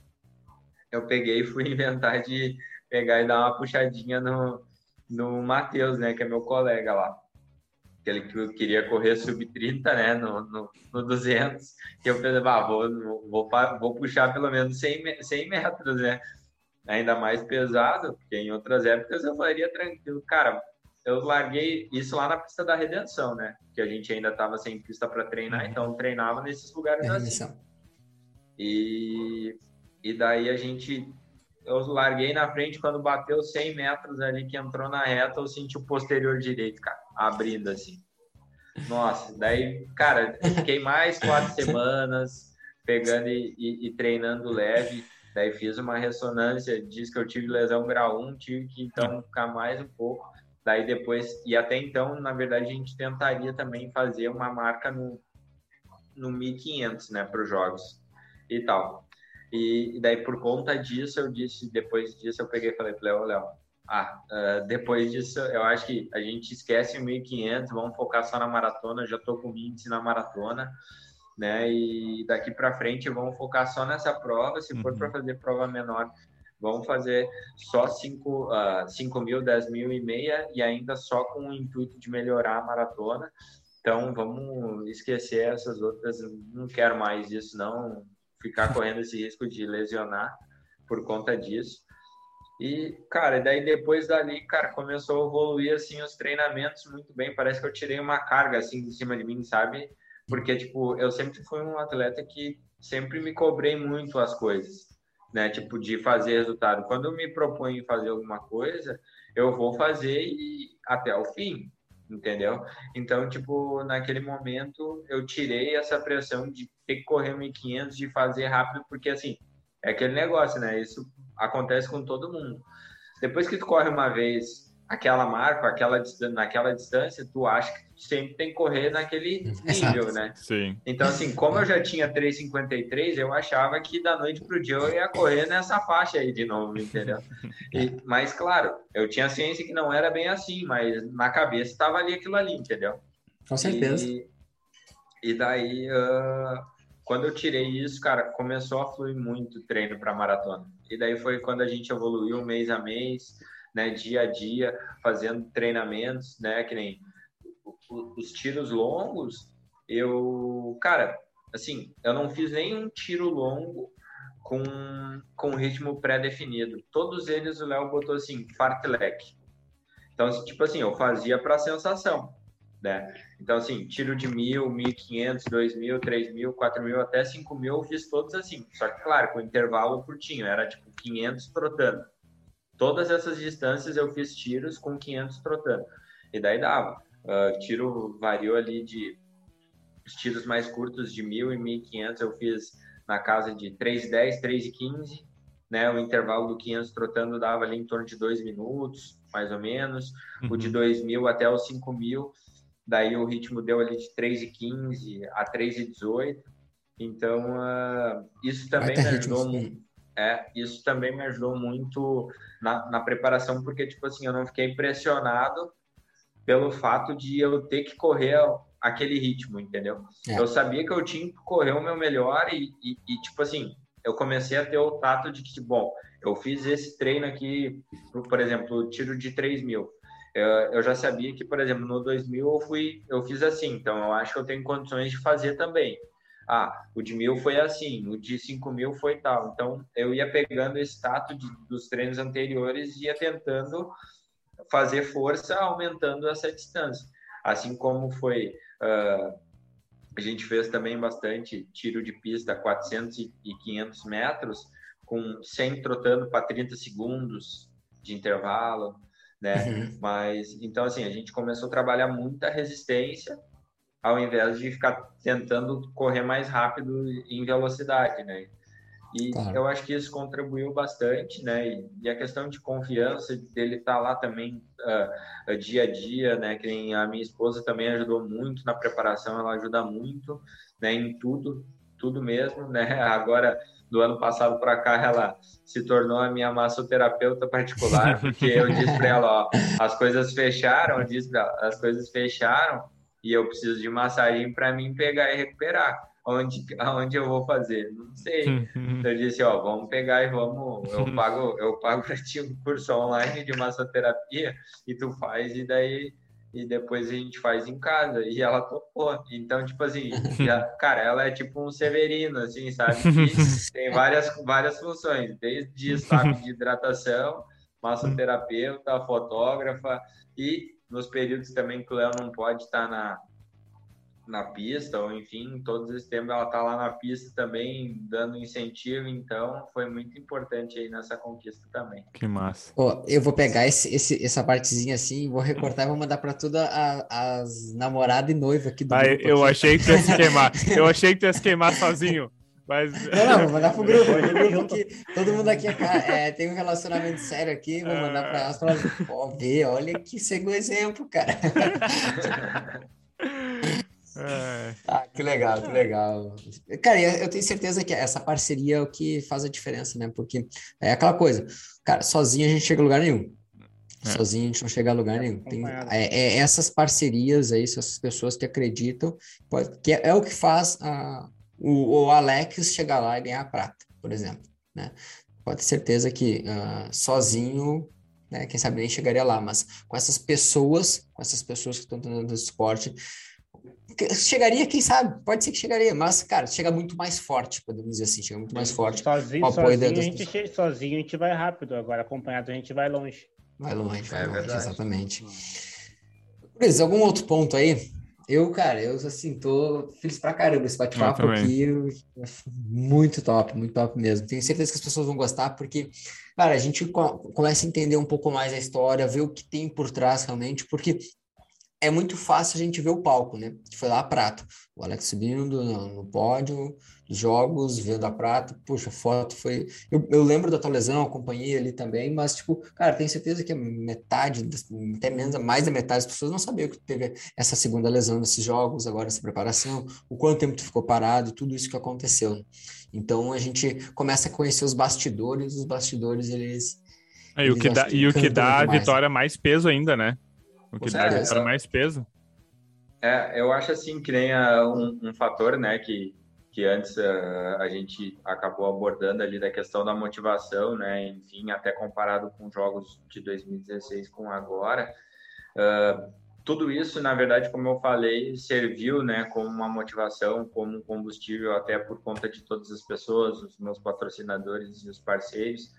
eu peguei e fui inventar de pegar e dar uma puxadinha no, no Matheus, né, que é meu colega lá que ele queria correr sub-30, né, no, no, no 200, que eu pensei, ah, vou, vou, vou puxar pelo menos 100, 100 metros, né, ainda mais pesado, porque em outras épocas eu faria tranquilo. Cara, eu larguei isso lá na pista da Redenção, né, que a gente ainda estava sem pista para treinar, uhum. então treinava nesses lugares assim. E, e daí a gente eu larguei na frente quando bateu 100 metros ali que entrou na reta, eu senti o posterior direito, cara abrindo assim. Nossa, daí, cara, fiquei mais quatro semanas pegando e, e, e, treinando leve. Daí fiz uma ressonância, diz que eu tive lesão grau 1, tive que então ficar mais um pouco. Daí depois, e até então, na verdade, a gente tentaria também fazer uma marca no, no 1500, né, para os jogos e tal. E, e, daí, por conta disso, eu disse, depois disso, eu peguei e falei para Léo, Léo, ah, uh, depois disso, eu acho que a gente esquece o 1500, vamos focar só na maratona. Já estou com índice na maratona, né? E daqui para frente vamos focar só nessa prova. Se for para uhum. fazer prova menor, vamos fazer só 5 uh, cinco mil, 10 mil e meia e ainda só com o intuito de melhorar a maratona. Então, vamos esquecer essas outras. Não quero mais isso, não. Ficar correndo esse risco de lesionar por conta disso. E, cara, daí depois dali, cara, começou a evoluir, assim, os treinamentos muito bem. Parece que eu tirei uma carga, assim, de cima de mim, sabe? Porque, tipo, eu sempre fui um atleta que sempre me cobrei muito as coisas, né? Tipo, de fazer resultado. Quando eu me proponho fazer alguma coisa, eu vou fazer e até o fim, entendeu? Então, tipo, naquele momento, eu tirei essa pressão de ter que correr 1.500, de fazer rápido, porque, assim, é aquele negócio, né? Isso acontece com todo mundo. Depois que tu corre uma vez aquela marca, aquela naquela distância, tu acha que tu sempre tem que correr naquele nível, né? Sim. Então, assim, como eu já tinha 3,53, eu achava que da noite pro dia eu ia correr nessa faixa aí de novo, entendeu? E, mas, claro, eu tinha ciência que não era bem assim, mas na cabeça estava ali aquilo ali, entendeu? Com certeza. E, e daí, uh, quando eu tirei isso, cara, começou a fluir muito treino para maratona. E daí foi quando a gente evoluiu mês a mês, né, dia a dia, fazendo treinamentos, né, que nem os tiros longos. Eu, cara, assim, eu não fiz nenhum tiro longo com, com ritmo pré-definido. Todos eles o Léo botou assim, fartlek. Então, tipo assim, eu fazia para sensação né? Então, assim, tiro de mil, mil e quinhentos, dois mil, três mil, quatro mil, até cinco mil, eu fiz todos assim. Só que, claro, com intervalo curtinho, era tipo 500 trotando. Todas essas distâncias eu fiz tiros com 500 trotando. E daí dava. Uh, tiro variou ali de os tiros mais curtos de 1.000 e 1.500 eu fiz na casa de 3,10, 3,15, né? O intervalo do 500 trotando dava ali em torno de 2 minutos, mais ou menos. Uhum. O de 2.000 uhum. até os 5.000, daí o ritmo deu ali de 3,15 a 3,18. Então, uh, isso também me ajudou muito. É, isso também me ajudou muito na, na preparação, porque, tipo assim, eu não fiquei pressionado pelo fato de eu ter que correr aquele ritmo, entendeu? É. Eu sabia que eu tinha que correr o meu melhor e, e, e, tipo assim, eu comecei a ter o tato de que, bom, eu fiz esse treino aqui, por exemplo, tiro de 3 mil. Eu, eu já sabia que, por exemplo, no 2000 eu fui, eu fiz assim, então eu acho que eu tenho condições de fazer também. Ah, o de mil foi assim, o de 5 mil foi tal. Então eu ia pegando esse tato de, dos treinos anteriores e ia tentando fazer força, aumentando essa distância. Assim como foi Uh, a gente fez também bastante tiro de pista 400 e 500 metros, com 100 trotando para 30 segundos de intervalo, né? Uhum. Mas então assim a gente começou a trabalhar muita resistência ao invés de ficar tentando correr mais rápido em velocidade, né? E claro. eu acho que isso contribuiu bastante, né? E, a questão de confiança dele estar tá lá também uh, dia a dia, né? Que a minha esposa também ajudou muito na preparação, ela ajuda muito, né? Em tudo, tudo mesmo, né? Agora do ano passado para cá ela se tornou a minha massoterapeuta particular, porque eu disse para ela, ó, as coisas fecharam, eu disse para ela, as coisas fecharam e eu preciso de massagem para mim pegar e recuperar onde, aonde eu vou fazer? Não sei. Então eu disse, ó, vamos pegar e vamos, eu pago, eu pago para ti um curso online de massoterapia e tu faz e daí e depois a gente faz em casa e ela topou. Então, tipo assim, já, cara, ela é tipo um severino, assim, sabe? Que tem várias, várias funções, desde sabe, de hidratação, massoterapeuta, fotógrafa e nos períodos também que o Léo não pode estar na, na pista, ou enfim, todos esses tempos ela tá lá na pista também, dando incentivo, então foi muito importante aí nessa conquista também. Que massa. Oh, eu vou pegar esse, esse, essa partezinha assim, vou recortar e vou mandar para toda a, as namoradas e noiva aqui do ah, grupo. Eu aqui. achei que tu ia se queimar, eu achei que tu ia se queimar sozinho. Mas... Não, não, vou mandar pro grupo. grupo que todo mundo aqui é, é, tem um relacionamento sério aqui, vou mandar para elas para ver. Olha que segundo exemplo, cara. É. Ah, que legal, que legal. Cara, eu tenho certeza que essa parceria é o que faz a diferença, né? Porque é aquela coisa, cara, sozinho a gente chega a lugar nenhum. É. Sozinho a gente não chega a lugar nenhum. Tem, é, essas parcerias aí, essas pessoas que acreditam, pode, que é, é, o que faz a, o, o, Alex chegar lá e ganhar a prata, por exemplo, né? Pode ter certeza que uh, sozinho né, quem sabe nem chegaria lá, mas com essas pessoas, com essas pessoas que estão tendo esporte, chegaria, quem sabe, pode ser que chegaria, mas, cara, chega muito mais forte, podemos dizer assim, chega muito mais forte. Sozinho, sozinho, a gente chega, sozinho a gente vai rápido, agora acompanhado a gente vai longe. Vai longe, vai é longe, verdade. exatamente. Luiz, algum outro ponto aí? Eu, cara, eu assim, tô feliz pra caramba esse bate-papo aqui. Muito top, muito top mesmo. Tenho certeza que as pessoas vão gostar, porque, cara, a gente começa a entender um pouco mais a história, ver o que tem por trás realmente, porque é muito fácil a gente ver o palco, né? Que foi lá a prata. O Alex subindo no, no pódio, jogos, vendo a prata. Puxa, foto foi. Eu, eu lembro da tua lesão, acompanhei ali também, mas, tipo, cara, tenho certeza que a metade, até menos, mais da metade das pessoas não sabia que teve essa segunda lesão nesses jogos, agora essa preparação, o quanto tempo tu ficou parado, tudo isso que aconteceu. Então a gente começa a conhecer os bastidores, os bastidores, eles. É, e, o que dá, e o que dá a vitória mais peso ainda, né? Que dá para mais peso. É, eu acho assim que nem um, um fator, né, que, que antes uh, a gente acabou abordando ali da questão da motivação, né, enfim, até comparado com jogos de 2016 com agora, uh, tudo isso, na verdade, como eu falei, serviu, né, como uma motivação, como um combustível, até por conta de todas as pessoas, os meus patrocinadores e os parceiros,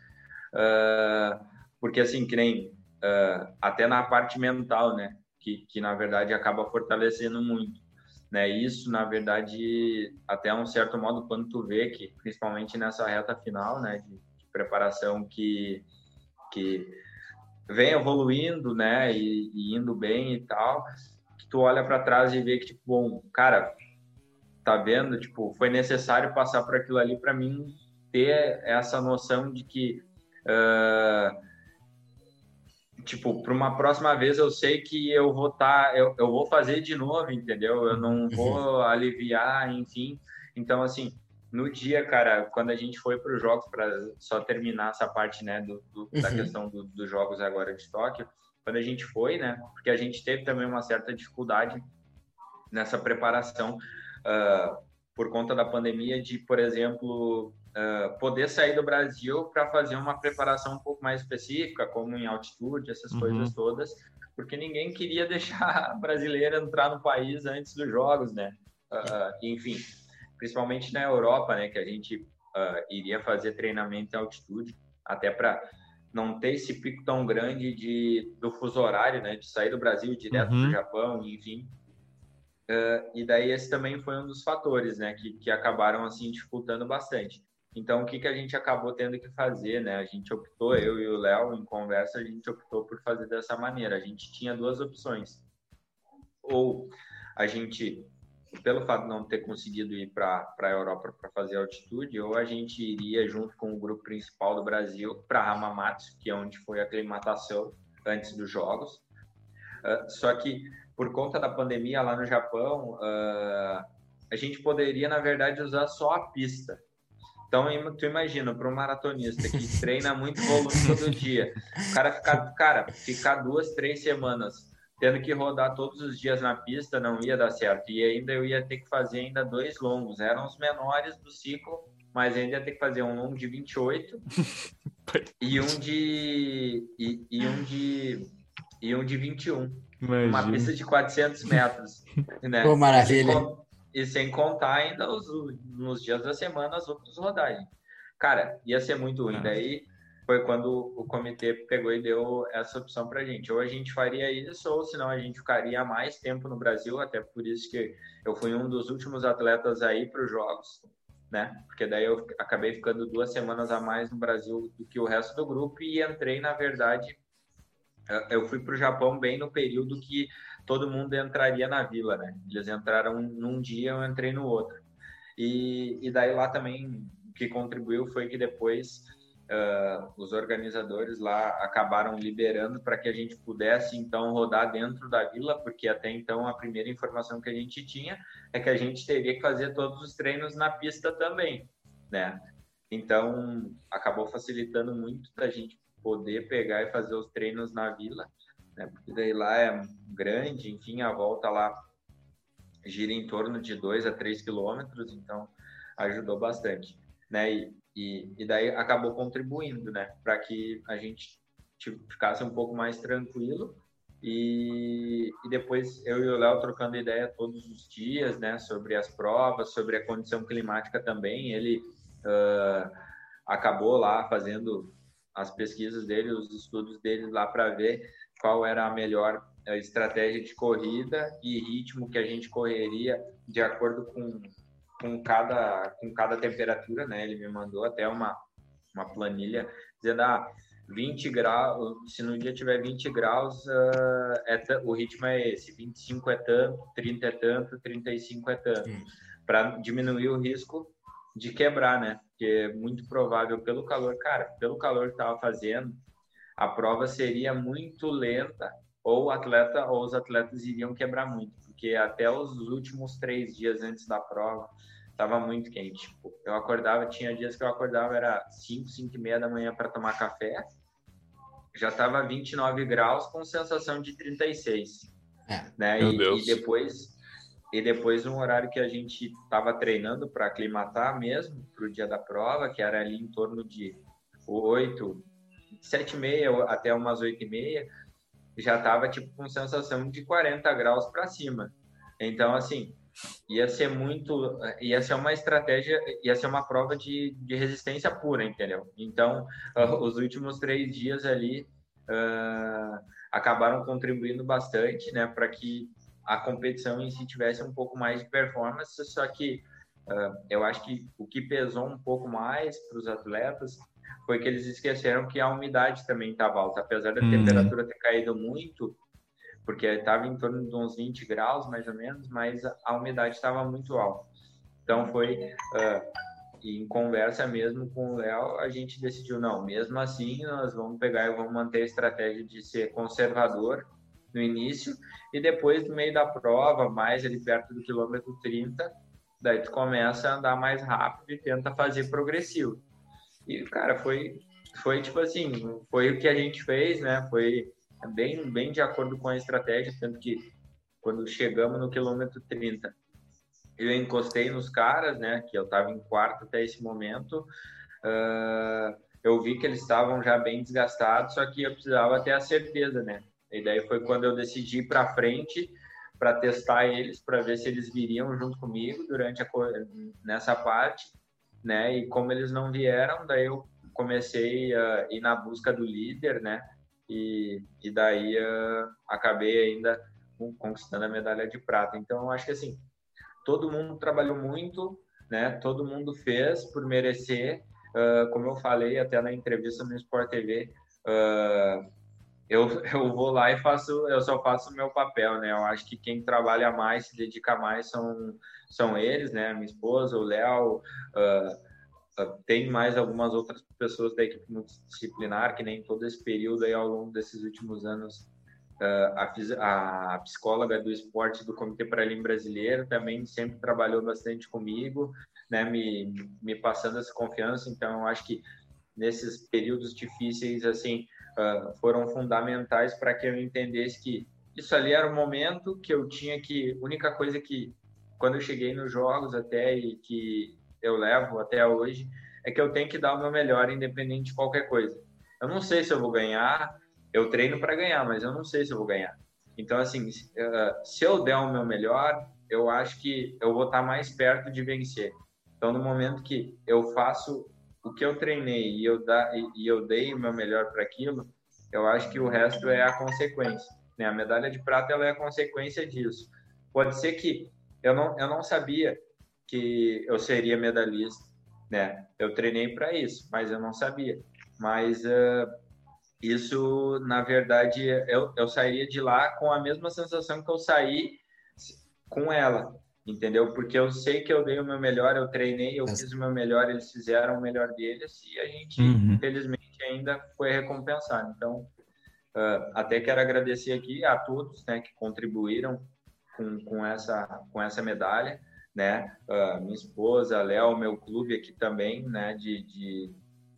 uh, porque assim, que nem uh, até na parte mental, né? Que, que na verdade acaba fortalecendo muito. Né? Isso, na verdade, até um certo modo, quando tu vê que, principalmente nessa reta final, né, de, de preparação que, que vem evoluindo, né, e, e, indo bem e tal, que tu olha para trás e vê que, tipo, bom, cara, tá vendo? Tipo, foi necessário passar por aquilo ali para mim ter essa noção de que, uh, tipo, para uma próxima vez eu sei que eu vou estar, tá, eu, eu vou fazer de novo, entendeu? Eu não vou aliviar, enfim. Então, assim, no dia, cara, quando a gente foi para os jogos, para só terminar essa parte, né, do, do da uhum. questão do, dos jogos agora de Tóquio, quando a gente foi, né, porque a gente teve também uma certa dificuldade nessa preparação uh, por conta da pandemia de, por exemplo, uh, poder sair do Brasil para fazer uma preparação um pouco mais específica, como em altitude, essas uhum. coisas todas, porque ninguém queria deixar a brasileira entrar no país antes dos jogos, né? Uh, enfim, principalmente na Europa, né, que a gente uh, iria fazer treinamento em altitude, até para não ter esse pico tão grande de, do fuso horário, né, de sair do Brasil direto uhum. para o Japão, enfim. Uh, e daí esse também foi um dos fatores, né, que, que acabaram assim dificultando bastante. Então, o que, que a gente acabou tendo que fazer, né? A gente optou, eu e o Léo, em conversa, a gente optou por fazer dessa maneira. A gente tinha duas opções. Ou a gente pelo fato de não ter conseguido ir para a Europa para fazer altitude, ou a gente iria junto com o grupo principal do Brasil para Hamamatsu, que é onde foi a aclimatação antes dos jogos. Uh, só que por conta da pandemia lá no Japão, uh, a gente poderia na verdade usar só a pista. Então, tu imagina, para um maratonista que treina muito volume todo dia, o cara ficar, cara, ficar duas, três semanas tendo que rodar todos os dias na pista não ia dar certo. E ainda eu ia ter que fazer ainda dois longos. Eram os menores do ciclo, mas ainda ia ter que fazer um longo de 28 e um de e, e, um de e um de 21. Imagina. Uma pista de 400 metros, né? Pô, maravilha. E sem contar ainda os nos dias da semana as outras rodagens. Cara, ia ser muito ruim. Daí foi quando o comitê pegou e deu essa opção para a gente. Ou a gente faria isso, ou senão a gente ficaria mais tempo no Brasil, até por isso que eu fui um dos últimos atletas aí para os Jogos, né? Porque daí eu acabei ficando duas semanas a mais no Brasil do que o resto do grupo e entrei, na verdade, eu fui para o Japão bem no período que todo mundo entraria na vila, né? Eles entraram num dia, eu entrei no outro. E, e daí lá também o que contribuiu foi que depois uh, os organizadores lá acabaram liberando para que a gente pudesse então rodar dentro da vila, porque até então a primeira informação que a gente tinha é que a gente teria que fazer todos os treinos na pista também, né? Então acabou facilitando muito da gente poder pegar e fazer os treinos na vila, né? Porque daí lá é grande, enfim, a volta lá gira em torno de 2 a 3 quilômetros, então ajudou bastante, né? E, e, e daí acabou contribuindo, né, para que a gente ficasse um pouco mais tranquilo. E, e depois eu e o Léo trocando ideia todos os dias, né, sobre as provas, sobre a condição climática também. Ele uh, acabou lá fazendo as pesquisas dele, os estudos dele lá para ver qual era a melhor estratégia de corrida e ritmo que a gente correria de acordo com com cada, com cada temperatura, né? Ele me mandou até uma, uma planilha dizendo, ah, 20 graus, se no dia tiver 20 graus, uh, é o ritmo é esse, 25 é tanto, 30 é tanto, 35 é tanto, para diminuir o risco de quebrar, né? Porque é muito provável pelo calor, cara, pelo calor que estava fazendo, a prova seria muito lenta ou o atleta ou os atletas iriam quebrar muito, porque até os últimos três dias antes da prova tava muito quente. Tipo, eu acordava, tinha dias que eu acordava, era 5, 5 e meia da manhã para tomar café, já tava 29 graus com sensação de 36. É. Né? Meu e, Deus. e depois e depois um horário que a gente estava treinando para aclimatar mesmo para o dia da prova, que era ali em torno de 8, 7 e meia até umas 8 e meia, já estava tipo com sensação de 40 graus para cima. Então, assim, ia ser muito, ia ser uma estratégia, ia ser uma prova de, de resistência pura, entendeu? Então, os últimos três dias ali uh, acabaram contribuindo bastante, né, para que a competição em si tivesse um pouco mais de performance, só que uh, eu acho que o que pesou um pouco mais para os atletas foi que eles esqueceram que a umidade também estava alta, apesar da hum. temperatura ter caído muito, porque estava em torno de uns 20 graus, mais ou menos, mas a umidade estava muito alta. Então, foi uh, em conversa mesmo com o Léo, a gente decidiu, não, mesmo assim, nós vamos pegar e vamos manter a estratégia de ser conservador no início, e depois, no meio da prova, mais ali perto do quilômetro 30, daí tu começa a andar mais rápido e tenta fazer progressivo. E, cara, foi, foi tipo assim, foi o que a gente fez, né? Foi bem, bem de acordo com a estratégia, tanto que quando chegamos no quilômetro 30, eu encostei nos caras, né? Que eu estava em quarto até esse momento. Uh, eu vi que eles estavam já bem desgastados, só que eu precisava ter a certeza, né? E daí foi quando eu decidi ir para frente para testar eles, para ver se eles viriam junto comigo durante a nessa parte, né? E como eles não vieram, daí eu comecei a ir na busca do líder, né? E, e daí uh, acabei ainda conquistando a medalha de prata. Então, eu acho que assim, todo mundo trabalhou muito, né? Todo mundo fez por merecer. Uh, como eu falei até na entrevista no Sport TV, uh, eu, eu vou lá e faço, eu só faço o meu papel, né? Eu acho que quem trabalha mais, se dedica mais são, são eles, né? Minha esposa, o Léo, uh, uh, tem mais algumas outras pessoas da equipe multidisciplinar, que nem todo esse período aí ao longo desses últimos anos Uh, a, a, psicóloga do esporte do Comitê Paralim Brasileiro também sempre trabalhou bastante comigo, né, me, me passando essa confiança. Então, eu acho que nesses períodos difíceis, assim, foram fundamentais para que eu entendesse que isso ali era o momento que eu tinha que. única coisa que, quando eu cheguei nos jogos até e que eu levo até hoje, é que eu tenho que dar o meu melhor, independente de qualquer coisa. Eu não sei se eu vou ganhar, eu treino para ganhar, mas eu não sei se eu vou ganhar. Então, assim, se eu der o meu melhor, eu acho que eu vou estar mais perto de vencer. Então, no momento que eu faço o que eu treinei e eu, da, e, eu dei o meu melhor para aquilo, eu acho que o resto é a consequência. Né? A medalha de prata ela é a consequência disso. Pode ser que eu não, eu não sabia que eu seria medalhista, né? Eu treinei para isso, mas eu não sabia. Mas uh, isso, na verdade, eu, eu sairia de lá com a mesma sensação que eu saí com ela, entendeu? Porque eu sei que eu dei o meu melhor, eu treinei, eu fiz o meu melhor, eles fizeram o melhor deles e a gente, uhum. infelizmente, ainda foi recompensado. Então, uh, até quero agradecer aqui a todos, né, que contribuíram com, com essa com essa medalha, né? Uh, minha esposa, Léo, meu clube aqui também, né, de, de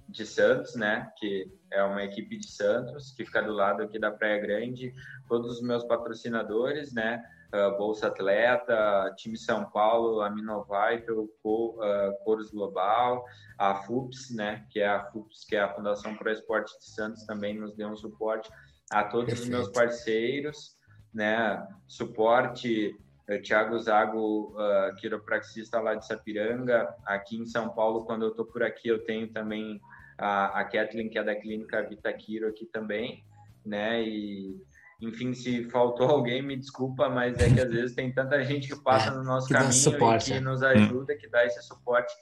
de Santos, né? Que é uma equipe de Santos que fica do lado aqui da Praia Grande. Todos os meus patrocinadores, né? Uh, Bolsa Atleta, Time São Paulo, a Minovital, Co, uh, Coros Global, a FUPS, né? Que é a FUPS, que é a Fundação Pro Esporte de Santos, também nos deu um suporte a todos Perfeito. os meus parceiros, né? Suporte uh, Thiago Zago, uh, quiropraxista lá de Sapiranga. Aqui em São Paulo, quando eu tô por aqui, eu tenho também a, a Kathleen, que é da clínica Vitaquiro aqui também, né? E, enfim, se faltou alguém, me desculpa, mas é que às vezes tem tanta gente que passa é, no nosso caminho suporte, e que é. nos ajuda, que dá esse suporte,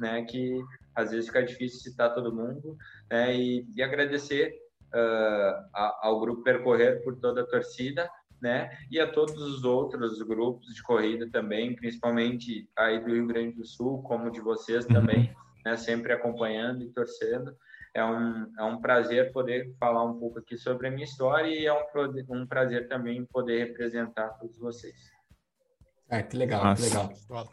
né? Que às vezes fica difícil citar todo mundo, né? E, e agradecer uh, ao Grupo Percorrer por toda a torcida, né? E a todos os outros grupos de corrida também, principalmente aí do Rio Grande do Sul, como de vocês uhum. também, né, sempre acompanhando e torcendo. É um, é um prazer poder falar um pouco aqui sobre a minha história e é um, um prazer também poder representar todos vocês. É, que legal, Nossa. que legal.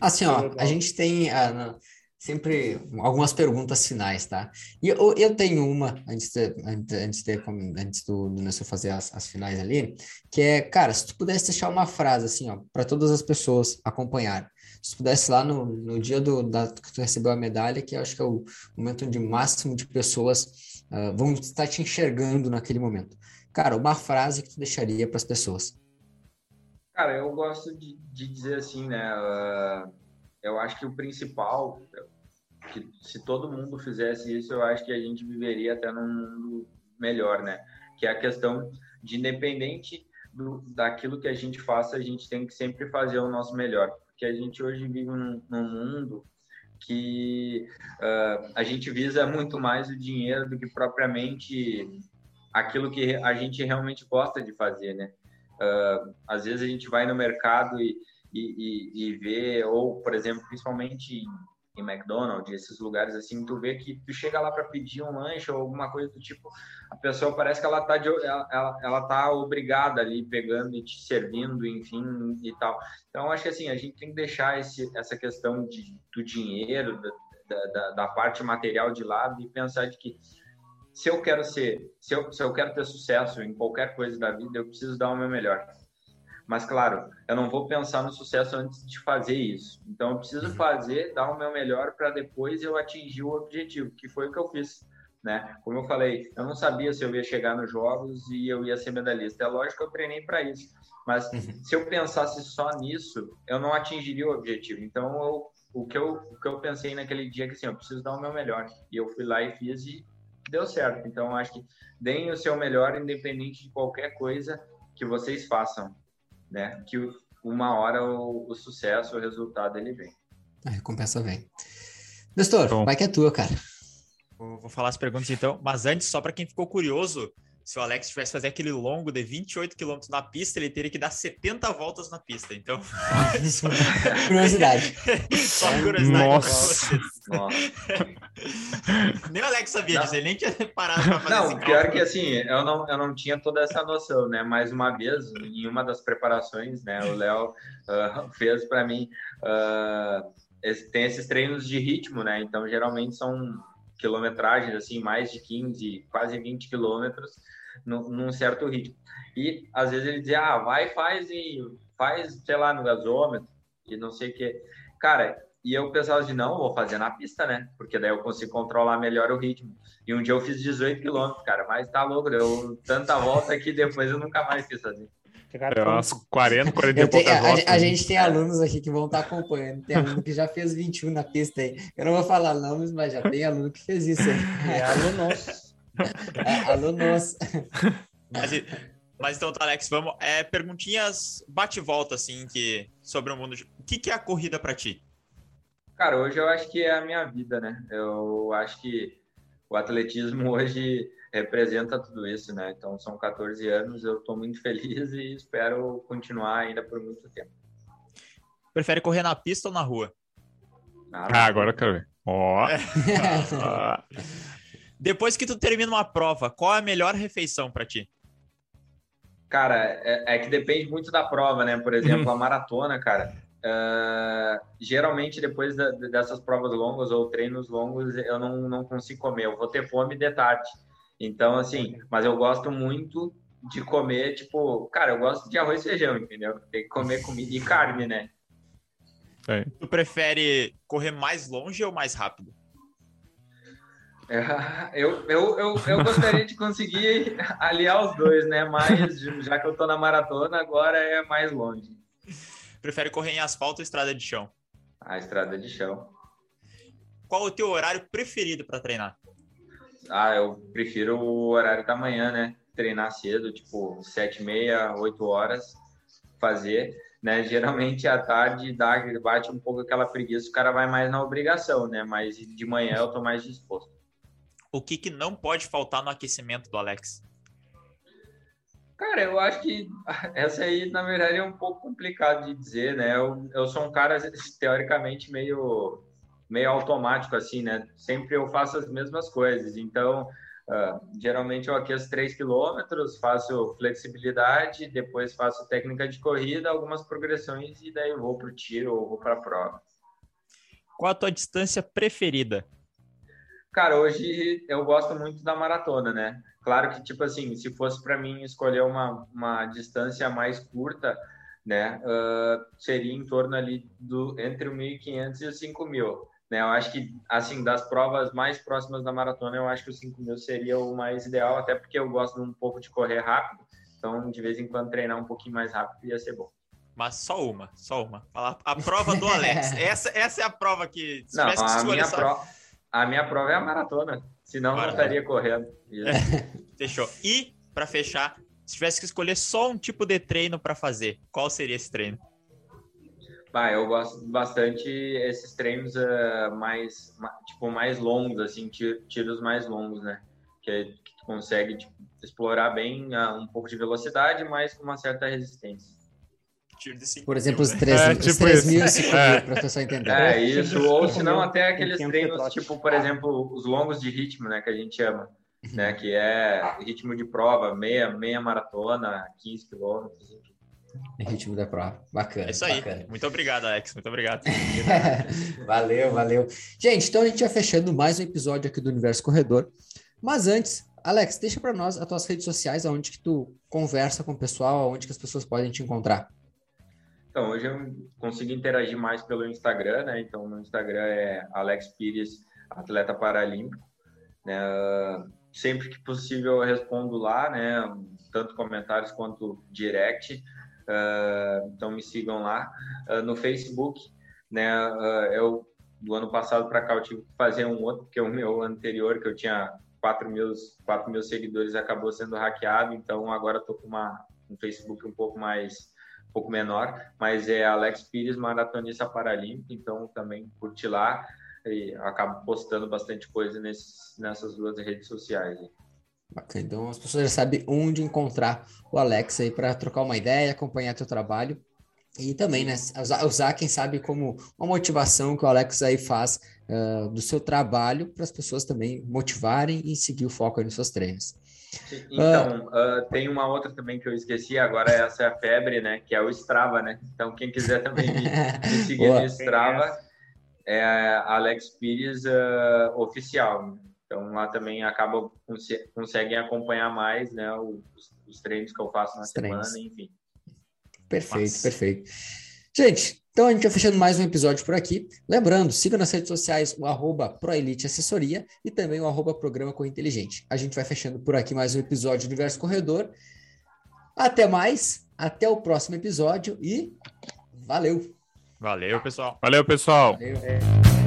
Assim, ó, a gente tem uh, sempre algumas perguntas finais, tá? E eu, eu tenho uma, antes, de, antes, de, antes do, do fazer as, as finais ali, que é, cara, se tu pudesse deixar uma frase, assim, ó, para todas as pessoas acompanharem, se pudesse lá no, no dia do, da, que tu recebeu a medalha, que eu acho que é o momento onde o máximo de pessoas uh, vão estar te enxergando naquele momento. Cara, uma frase que tu deixaria para as pessoas. Cara, eu gosto de, de dizer assim, né? Uh, eu acho que o principal, que se todo mundo fizesse isso, eu acho que a gente viveria até num mundo melhor, né? Que é a questão de independente do, daquilo que a gente faça, a gente tem que sempre fazer o nosso melhor que a gente hoje vive num, num mundo que uh, a gente visa muito mais o dinheiro do que propriamente aquilo que a gente realmente gosta de fazer, né? Uh, às vezes a gente vai no mercado e, e, e, e vê, ou, por exemplo, principalmente em McDonald's, esses lugares assim, tu vê que tu chega lá para pedir um lanche ou alguma coisa do tipo, a pessoa parece que ela tá, de, ela, ela, ela tá obrigada ali pegando e te servindo, enfim, e tal. Então, acho que assim, a gente tem que deixar esse, essa questão de, do dinheiro, da, da, da parte material de lado e pensar de que se eu quero ser, se eu, se eu quero ter sucesso em qualquer coisa da vida, eu preciso dar o meu melhor. Mas, claro, eu não vou pensar no sucesso antes de fazer isso. Então, eu preciso uhum. fazer, dar o meu melhor para depois eu atingir o objetivo, que foi o que eu fiz. Né? Como eu falei, eu não sabia se eu ia chegar nos jogos e eu ia ser medalhista. É lógico que eu treinei para isso. Mas uhum. se eu pensasse só nisso, eu não atingiria o objetivo. Então, eu, o, que eu, o que eu pensei naquele dia é que assim, eu preciso dar o meu melhor. E eu fui lá e fiz e deu certo. Então, acho que deem o seu melhor, independente de qualquer coisa que vocês façam né? Que uma hora o, o sucesso, o resultado, ele vem. A recompensa vem. Nestor, Bom. vai que é tua, cara. Vou, falar as perguntas então, mas antes, só para quem ficou curioso, se o Alex tivesse fazer aquele longo de 28 km na pista, ele teria que dar 70 voltas na pista. Então, curiosidade. só curiosidade. Nossa. Nem o Alex sabia não. disso, ele nem tinha parado para fazer Não, pior que assim, eu não, eu não tinha toda essa noção, né? Mais uma vez, em uma das preparações, né, o Léo uh, fez para mim. Uh, tem esses treinos de ritmo, né? Então, geralmente são quilometragens, assim, mais de 15, quase 20 quilômetros num, num certo ritmo. E às vezes ele dizia, ah, vai, faz e faz, sei lá, no gasômetro e não sei o que. Cara, e eu pensava de não, vou fazer na pista, né? Porque daí eu consigo controlar melhor o ritmo. E um dia eu fiz 18 quilômetros, cara, mas tá louco, deu tanta volta que depois eu nunca mais fiz assim. É umas 40, 40 e tenho, a, a, gente tem alunos aqui que vão estar tá acompanhando. Tem aluno que já fez 21 na pista aí. Eu não vou falar nomes, mas já tem aluno que fez isso aí. É aluno é, alunos. Mas, mas então, tá, Alex, vamos. É, perguntinhas bate-volta, assim, que, sobre o mundo. O que, que é a corrida para ti? Cara, hoje eu acho que é a minha vida, né? Eu acho que o atletismo hoje representa tudo isso, né? Então, são 14 anos, eu estou muito feliz e espero continuar ainda por muito tempo. Prefere correr na pista ou na rua? ah, agora eu quero ver. Ó. Oh. Depois que tu termina uma prova, qual é a melhor refeição para ti? Cara, é, é, que depende muito da prova, né? Por exemplo, a maratona, cara. Uh, geralmente, depois da, dessas provas longas ou treinos longos, eu não, não consigo comer. Eu vou ter fome de tarde. Então, assim, mas eu gosto muito de comer, tipo, cara, eu gosto de arroz e feijão, entendeu? Tem que comer comida e carne, né? É. Tu prefere correr mais longe ou mais rápido? É, eu, eu, eu, eu gostaria de conseguir aliar os dois, né? Mas já que eu tô na maratona, agora é mais longe. Prefere correr em asfalto ou estrada de chão? A estrada de chão. Qual o teu horário preferido para treinar? Ah, eu prefiro o horário da manhã, né? Treinar cedo, tipo sete e meia, oito horas, fazer, né? Geralmente à tarde dá, bate um pouco aquela preguiça, o cara vai mais na obrigação, né? Mas de manhã eu tô mais disposto o que, que não pode faltar no aquecimento do Alex? Cara, eu acho que essa aí, na verdade, é um pouco complicado de dizer, né? Eu, eu sou um cara, teoricamente, meio, meio automático, assim, né? Sempre eu faço as mesmas coisas. Então, uh, geralmente eu aqueço 3 quilômetros, faço flexibilidade, depois faço técnica de corrida, algumas progressões e daí eu vou para o tiro ou vou para a prova. Qual a tua distância preferida? Cara, hoje eu gosto muito da maratona, né? Claro que, tipo assim, se fosse para mim escolher uma, uma distância mais curta, né, uh, seria em torno ali do entre o 1.500 e os 5.000, né? Eu acho que, assim, das provas mais próximas da maratona, eu acho que os 5.000 seria o mais ideal, até porque eu gosto um pouco de correr rápido, então, de vez em quando, treinar um pouquinho mais rápido ia ser bom. Mas só uma, só uma. A prova do Alex. essa, essa é a prova que... Não, a minha prova a minha prova é a maratona, senão maratona. não estaria correndo. Fechou. E, para fechar, se tivesse que escolher só um tipo de treino para fazer, qual seria esse treino? Bah, eu gosto bastante esses treinos uh, mais, tipo, mais longos, assim, tiros mais longos, né? que, que tu consegue tipo, explorar bem uh, um pouco de velocidade, mas com uma certa resistência. Por exemplo, os 3, é, tipo 3 mil e 5 é. mil, para a pessoa entender. É isso, ou se não até aqueles treinos, tipo, por exemplo, os longos de ritmo, né, que a gente chama, né, que é ritmo de prova, meia, meia maratona, 15 quilômetros, Ritmo da prova. Bacana. É isso aí. Bacana. Muito obrigado, Alex. Muito obrigado. valeu, valeu. Gente, então a gente vai fechando mais um episódio aqui do Universo Corredor. Mas antes, Alex, deixa para nós as tuas redes sociais, aonde que tu conversa com o pessoal, aonde que as pessoas podem te encontrar. Então, hoje eu consigo interagir mais pelo Instagram, né? Então, meu Instagram é Alex Pires, atleta paralímpico. Né? Sempre que possível eu respondo lá, né? Tanto comentários quanto direct. Uh, então me sigam lá uh, no Facebook, né? Uh, eu do ano passado para cá eu tive que fazer um outro, porque o meu anterior que eu tinha 4 mil, 4 mil seguidores acabou sendo hackeado, então agora estou com uma, um Facebook um pouco mais pouco menor, mas é Alex Pires, maratonista paralímpico, então também curte lá e acabo postando bastante coisa nesses, nessas duas redes sociais. Bacana. Então as pessoas já sabem onde encontrar o Alex aí para trocar uma ideia, acompanhar teu trabalho e também, né, usar, usar, quem sabe, como uma motivação que o Alex aí faz uh, do seu trabalho para as pessoas também motivarem e seguir o foco nos seus treinos. Então, uh, uh, tem uma outra também que eu esqueci, agora essa é a febre, né, que é o Strava, né? Então, quem quiser também me, me seguir no Strava é Alex Pires Oficial. Então lá também acaba conseguem acompanhar mais, né, os, os treinos que eu faço na os semana, treinos. enfim. Perfeito, Mas... perfeito. Gente, então a gente vai fechando mais um episódio por aqui. Lembrando, siga nas redes sociais o arroba Proelite Assessoria e também o arroba Programa Corre Inteligente. A gente vai fechando por aqui mais um episódio do Universo Corredor. Até mais, até o próximo episódio e valeu! Valeu, pessoal! Valeu, pessoal! Valeu.